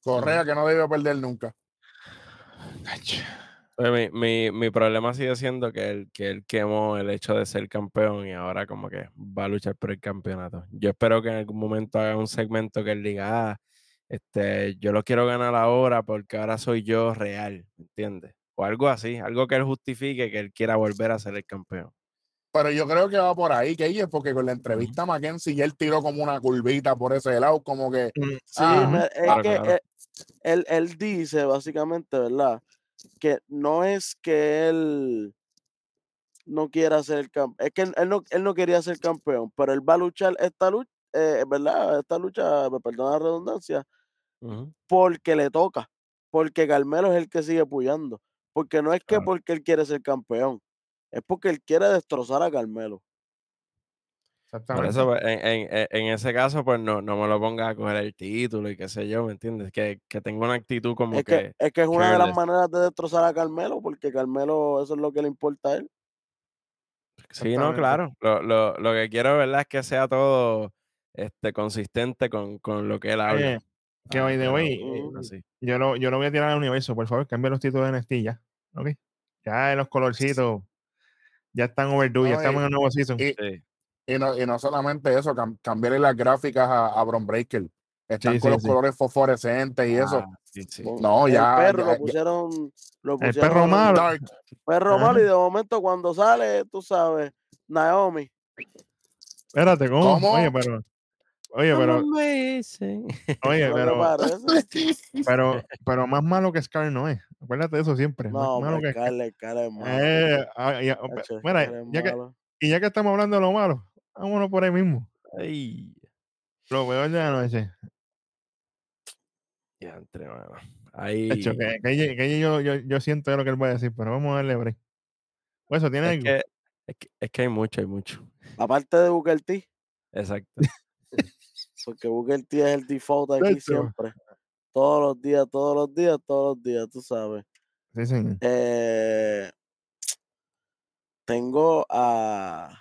Correa que no debe perder nunca. Mi, mi, mi problema sigue siendo que él, que él quemó el hecho de ser campeón y ahora como que va a luchar por el campeonato. Yo espero que en algún momento haga un segmento que él diga, ah, este, yo lo quiero ganar ahora porque ahora soy yo real, ¿entiendes? O algo así, algo que él justifique que él quiera volver a ser el campeón. Pero yo creo que va por ahí, que es porque con la entrevista a Mackenzie ya él tiró como una curvita por ese lado, como que Mm, Sí, Ah, es claro, que claro. él, él- él dice básicamente, ¿verdad? Que no es que él no quiera ser campeón, es que él, él no, él no quería ser campeón, pero él va a luchar esta lucha, ¿verdad? Esta lucha, me perdona la redundancia, Porque le toca, porque Carmelo es el que sigue puyando, porque no es que porque él quiere ser campeón, es porque él quiere destrozar a Carmelo. Por Exactamente. eso, pues, en, en- en- en ese caso, pues no, no me lo ponga a coger el título y qué sé yo, ¿me entiendes? Que, que tenga una actitud como Es que, que, es que es una de las maneras de destrozar a Carmelo, porque Carmelo eso es lo que le importa a él. Sí, no, claro. Lo, lo, lo que quiero, ¿verdad? Es que sea todo este, consistente con, con lo que él habla. Eh, que Ah, by the yo no- way, así. yo lo, yo lo voy a tirar al universo, por favor, cambia los títulos de NXT ya. ¿Ok? Ya los colorcitos ya están overdue, ya estamos y- en el nuevo season. y, Sí. y no, y no solamente eso, cam- cambiarle las gráficas a, a Bron Breaker. Están Sí, con sí, los sí. colores fosforescentes y eso. Ah, sí, sí. Con No, el ya- perro ya- lo ya- pusieron, lo El perro malo. Dark. (laughs) perro Ajá. malo y de momento cuando sale, tú sabes, Naomi. Espérate, ¿cómo? ¿Cómo? Oye, pero. Oye, pero. (laughs) Oye, pero. (laughs) Pero, pero más malo que Scar no es. Acuérdate de eso siempre. más No, malo hombre, que Scarlett, Scarlett es malo. Eh, ah, Hacho, mira, es ya que, malo. y ya que estamos hablando de lo malo, vámonos por ahí mismo. Ay, Lo peor de la noche. ya entre mano. Ahí. De hecho, que, que yo, yo, yo siento lo que él va a decir, pero vamos a darle break. Pues eso tiene es, algo. que, es, que, es que hay mucho, hay mucho. Aparte de Booker T, Exacto. Porque Booker T es el default aquí siempre. Todos los días, todos los días, todos los días, tú sabes. Sí, señor. Eh, tengo a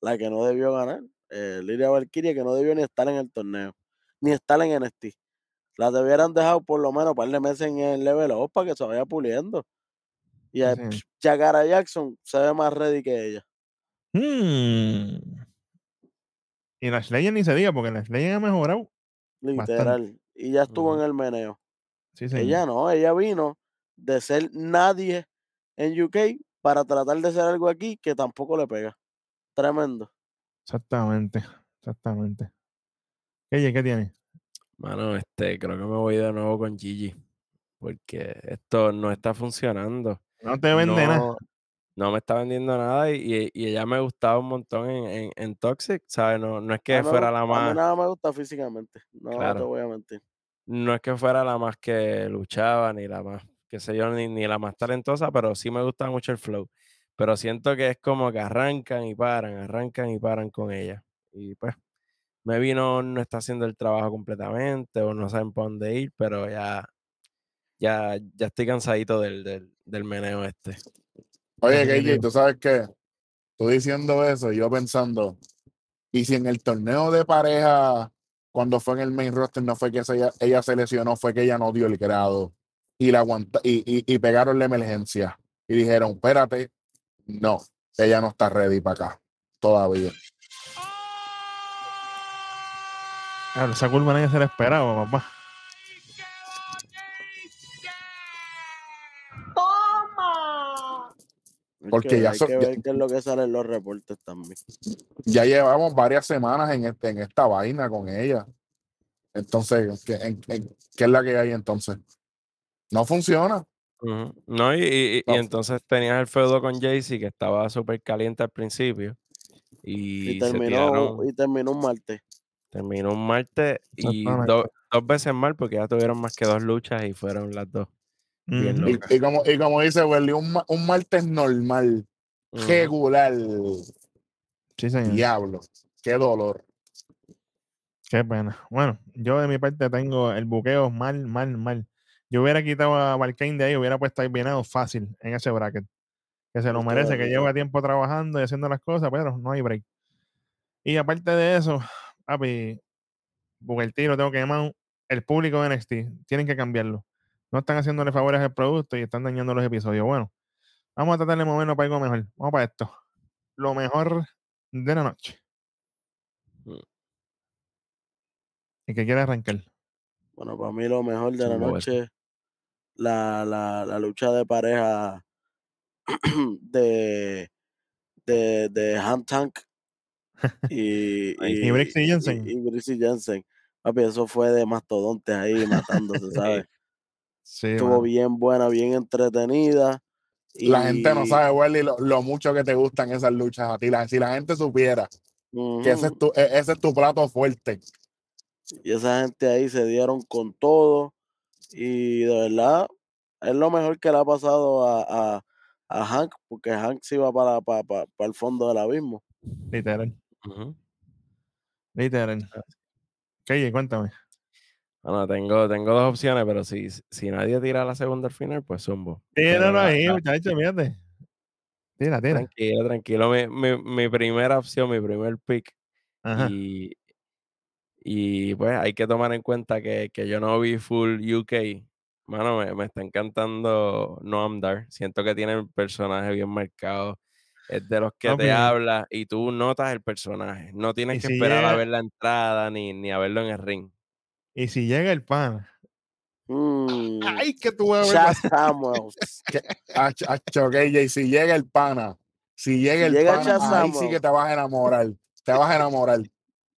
la que no debió ganar, eh, Liria Valkyria, que no debió ni estar en el torneo, ni estar en NXT. La debieran dejado por lo menos un par de meses en el level up para que se vaya puliendo. Y a Sí, Jackson se ve más ready que ella. Hmm. Y la Slayer ni se diga, porque la Slayer ha mejorado. Literal. Y ya estuvo en el meneo. Sí, señor. Ella no, ella vino de ser nadie en UK para tratar de ser algo aquí que tampoco le pega. Tremendo. Exactamente. Exactamente. ¿Qué, qué tiene? Mano, este, creo que me voy de nuevo con Gigi. Porque esto no está funcionando. No te vende nada. No, me está vendiendo nada y, y ella me gustaba un montón en, en, en Toxic, ¿sabes? No, no es que fuera la A mí más, nada me gusta físicamente. No te Claro. voy a mentir. no es que fuera la más que luchaba, ni la más, qué sé yo, ni, ni la más talentosa, pero sí me gusta mucho el flow. Pero siento que es como que arrancan y paran, arrancan y paran con ella. Y pues, me vino, no está haciendo el trabajo completamente, o no saben por dónde ir, pero ya, ya, ya estoy cansadito del, del, del meneo este. Oye. KJ, tú sabes que tú diciendo eso, yo pensando, y si en el torneo de pareja, cuando fue en el main roster, no fue que ella, ella se lesionó, fue que ella no dio el grado y la aguanta, y, y, y pegaron la emergencia y dijeron, espérate, no, ella no está ready para acá todavía. Claro, esa curva nadie se la esperaba, papá. Porque que ya hay so- que ya- ver qué es lo que sale en los reportes también. Ya llevamos varias semanas en, este, en esta vaina con ella. Entonces, ¿qué, en- en- ¿qué es la que hay entonces? No funciona. No, y, y- entonces tenías el feudo con Jaycee que estaba súper caliente al principio. Y, terminó, tiraron, y terminó un martes. terminó un martes y do- dos veces mal porque ya tuvieron más que dos luchas y fueron las dos. Bien. Y, como, y como dice Welly, un, un martes normal, regular. Sí, señor. Diablo, qué dolor. Qué pena. Bueno, yo de mi parte tengo el buqueo mal, mal, mal. Yo hubiera quitado a Valkane de ahí, hubiera puesto a Ivy fácil en ese bracket. Que se lo merece, que lleva tiempo trabajando y haciendo las cosas, pero no hay break. Y aparte de eso, papi, Booker T lo tengo que llamar el público de NXT. Tienen que cambiarlo. No están haciéndole favores al producto y están dañando los episodios. Bueno, vamos a tratar de movernos para algo mejor. Vamos para esto. Lo mejor de la noche. Mm. ¿Y que quiere arrancar? Bueno, para mí lo mejor de la noche, la, la, la lucha de pareja (clears throat) de, de, de Tank (laughs) y, Ay, y Brixie Jensen. y, y Brixie Jensen. Papi, eso fue de mastodontes ahí matándose, (laughs) ¿sabes? Sí, Estuvo bien buena, bien entretenida. La gente no sabe, Welly, lo, lo mucho que te gustan esas luchas a ti. La- si la gente supiera que ese es tu, e- ese es tu plato fuerte. Y esa gente ahí se dieron con todo. Y de verdad, es lo mejor que le ha pasado a, a, a Hank, porque Hank se iba para, para, para, para el fondo del abismo. Literal. Literal. Calle, cuéntame. Bueno, tengo, tengo dos opciones, pero si, si nadie tira la segunda al final, pues zumbo. Tíralo ahí, la- muchacho, (laughs) fíjate. Tira, tira. tranquilo, tranquilo. Mi, mi, mi primera opción, mi primer pick. Ajá. Y, y pues hay que tomar en cuenta que, que yo no vi full UK. Mano, me, me está encantando Noam Dar. Siento que tiene el personaje bien marcado. Es de los que te habla y tú notas el personaje. No tienes Y que si esperar a ver la entrada ni, ni a verlo en el ring. Y si llega el pan. Mm, ¡Ay, que tú vas a ver! (laughs) Si llega el pana, si llega Si el llega pana, ahí sí que te vas a enamorar. Te vas a enamorar.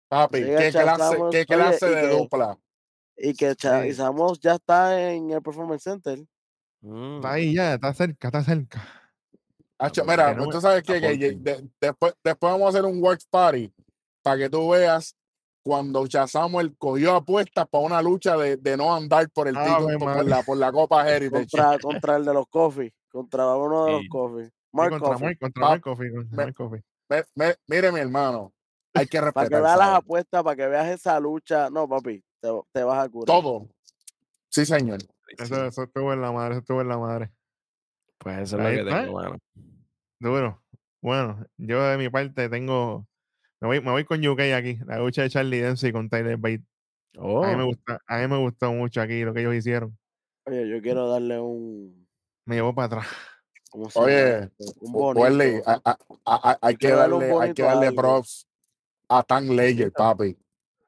Papi, qué clase, qué clase de que- dupla. Y que y. Samuels ya está en el Performance Center. Mm. Está ahí ya, está cerca, está cerca. Mira, que no me- tú sabes que apunten. después, después vamos a hacer un work party para que tú veas cuando Samuel cogió apuestas para una lucha de, de no andar por el Ave título, por, la, por la Copa Heritage. Contra, contra el de los Coffee. Contra uno de los Sí. Coffee. Sí, Mark contra Coffee. Mark, contra Mark Coffee, contra me- Mark Coffee. Me- me- mire, mi hermano, hay que Para que respetar veas las apuestas, para que veas esa lucha. No, papi, te, te vas a curar. todo. Sí, señor. Eso, eso estuvo en la madre, eso estuvo en la madre. Pues eso es lo que tengo, mano. Duro. Bueno, yo de mi parte tengo. Me voy, me voy con UK aquí. La lucha de Charlie Dempsey con Tyler Bate. Oh, A, mí me gusta, a mí me gustó mucho aquí lo que ellos hicieron. Oye, yo quiero darle un. Me llevó para atrás. ¿cómo se llama Oye, un bonito. a- a- hay que darle hay que darle algo. props a Tan Ledger, papi.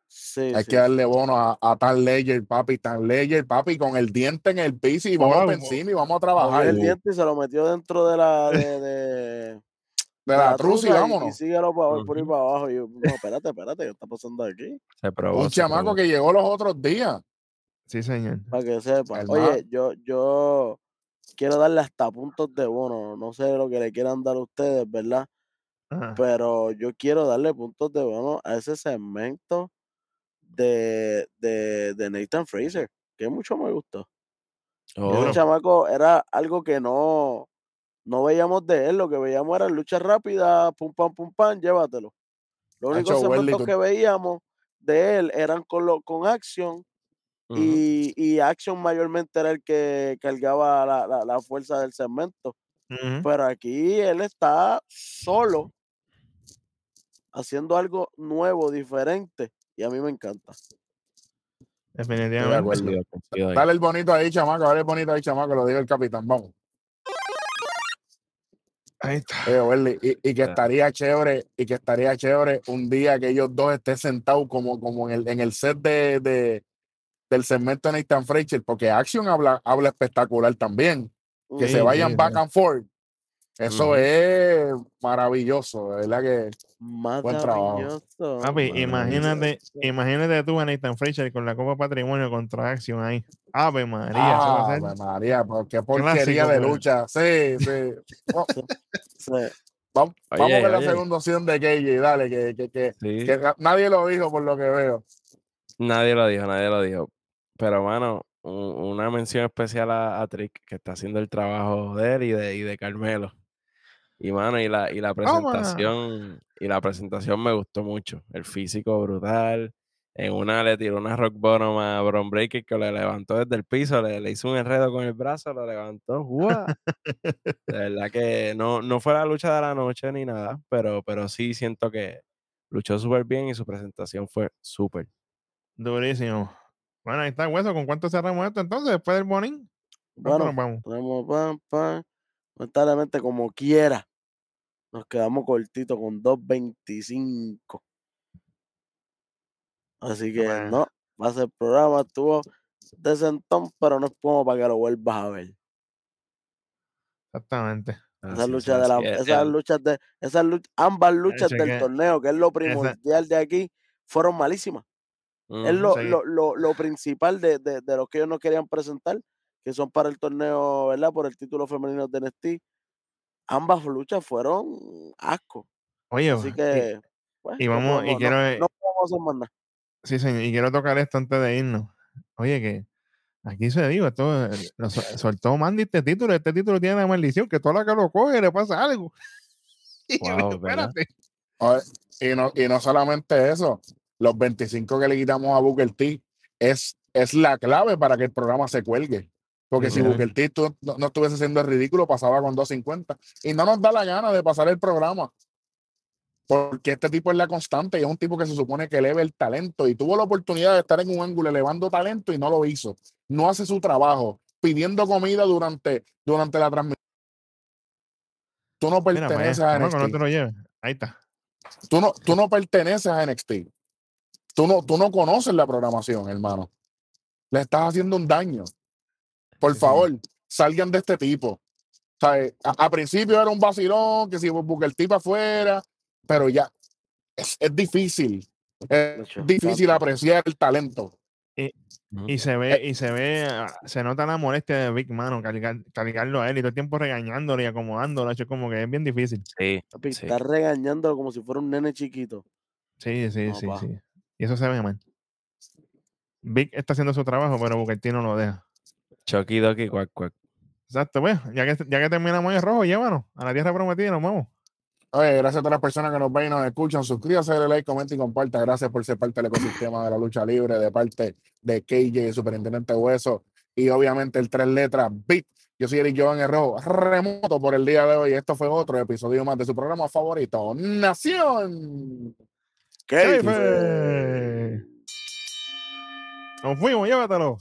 Sí, Hay sí, que darle bono a, a Tan Ledger, papi. Tan Ledger, papi, con el diente en el piso y vamos wow. encima y vamos a trabajar. el diente y se lo metió dentro de la. De, de, la truza y truza vámonos. Y, síguelo para, por ahí para abajo. Y yo, no, espérate, espérate, ¿qué está pasando aquí? se probó. Un se chamaco probó. que llegó los otros días. Sí, señor. Para que sepa. Oye, yo, yo quiero darle hasta puntos de bono. No sé lo que le quieran dar a ustedes, ¿verdad? Ajá. Pero yo quiero darle puntos de bono a ese segmento de, de, de Nathan Fraser, que mucho me gustó. Oh, Ese chamaco era algo que no, no veíamos de él, lo que veíamos era lucha rápida, pum pam, pum pam, llévatelo. Los únicos segmentos que veíamos de él eran con, lo, con Action y, y Action mayormente era el que cargaba la, la- la fuerza del segmento. Pero aquí él está solo haciendo algo nuevo, diferente, y a mí me encanta. Definitivamente. Dale el bonito ahí, chamaco. Dale el bonito ahí, chamaco. Lo dijo el capitán. Vamos. Ahí está. Y, y que Ah. estaría chévere, y que estaría chévere un día que ellos dos estén sentados como, como en el, en el set de, de- del segmento de Nathan Fraser, porque Action habla, habla espectacular también. Que Sí, se vayan sí, back sí. and forth. Eso es maravilloso, de verdad que Buen trabajo. Maravilloso. Papi, imagínate, maravilloso. imagínate tú a Nathan Fraser con la Copa Patrimonio contra Acción ahí. Ave María, a ser Ave María, qué porquería clásico, de lucha. Sí, sí. Oh, Sí. vamos vamos Oye, con la oye. segunda opción de KJ, dale, que, que, que, Sí. que na- nadie lo dijo por lo que veo. Nadie lo dijo, nadie lo dijo. Pero, mano, un- una mención especial a, a Trick, que está haciendo el trabajo de él y de, y de Carmelo. Y, mano, y la, y la presentación, y la presentación me gustó mucho. El físico brutal. En una le tiró una rock bottom a Bron Breaker que le levantó desde el piso, le, le hizo un enredo con el brazo, lo levantó. ¡guau! De (laughs) verdad que no, no fue la lucha de la noche ni nada, pero, pero sí siento que luchó súper bien y su presentación fue súper. durísimo. Bueno, ahí está el hueso. ¿Con cuánto cerramos esto entonces? Después del bonín. ¿Cuánto Bueno, nos vamos? pam, pam. Lamentablemente, como quiera, nos quedamos cortitos con 2.25. Así que no, va a ser programa, estuvo decentón, pero no es como para que lo vuelvas a ver. Exactamente. Esas Así, luchas de la, así esas luchas de, esas luch- ambas luchas del torneo, que es lo primordial de aquí, fueron malísimas. Es lo, lo, lo, lo principal de, de, de lo que ellos no querían presentar, que son para el torneo, ¿verdad? Por el título femenino de NXT. Ambas luchas fueron asco. Oye, Así y- que, pues, y no vamos- y podemos- no- quiero, no, eh, podemos hacer más nada. sí, señor, y quiero tocar esto antes de irnos. Oye, que aquí se digo, esto eh, lo sol- soltó Mandy este título. Este título tiene la maldición que todo lo que lo coge le pasa algo. (laughs) Y yo, Wow, ¿verdad? espérate. Oye, Y no, y no solamente eso, los 25 que le quitamos a Booker T es, es la clave para que el programa se cuelgue. Porque si. Booker T tu- no, no estuviese haciendo el ridículo, pasaba con 250. Y no nos da la gana de pasar el programa. Porque este tipo es la constante y es un tipo que se supone que eleva el talento. Y tuvo la oportunidad de estar en un ángulo elevando talento y no lo hizo. No hace su trabajo, pidiendo comida durante, durante la transmisión. Tú no Mira, perteneces a chamaco, no NXT te lo lleves. Ahí está. tú no, tú no perteneces a NXT. Tú no, tú no conoces la programación, hermano. Le estás haciendo un daño. Por Sí, favor, salgan de este tipo. ¿Sabes? A, a principio era un vacilón, que si busca el tipo afuera, pero ya es, es difícil. Es Mucho, difícil apreciar el talento. Y se ve, y se ve, ah, se nota la molestia de Big Mano, cargar, cargarlo a él y todo el tiempo regañándolo y acomodándolo. Es como que es bien difícil. Sí, Papi, sí. está regañándolo como si fuera un nene chiquito. Sí, sí, No, sí, pa. sí. Y eso se ve mal. Big está haciendo su trabajo, pero Booker T no lo deja. Chucky Doki Quack Quack. Exacto, pues, ya que, ya que terminamos en rojo, llévanos a la tierra prometida y nos vamos. Oye, gracias a todas las personas que nos ven y nos escuchan. Suscríbase, dale like, comenta y comparta. Gracias por ser parte del ecosistema de la lucha libre, de parte de KJ, Superintendente Hueso. y obviamente el tres letras Beat. Yo soy Eric Jovan Herrero, remoto por el día de hoy. Esto fue otro episodio más de su programa favorito, Nación. ¿Qué? Nos fuimos, llévatelo.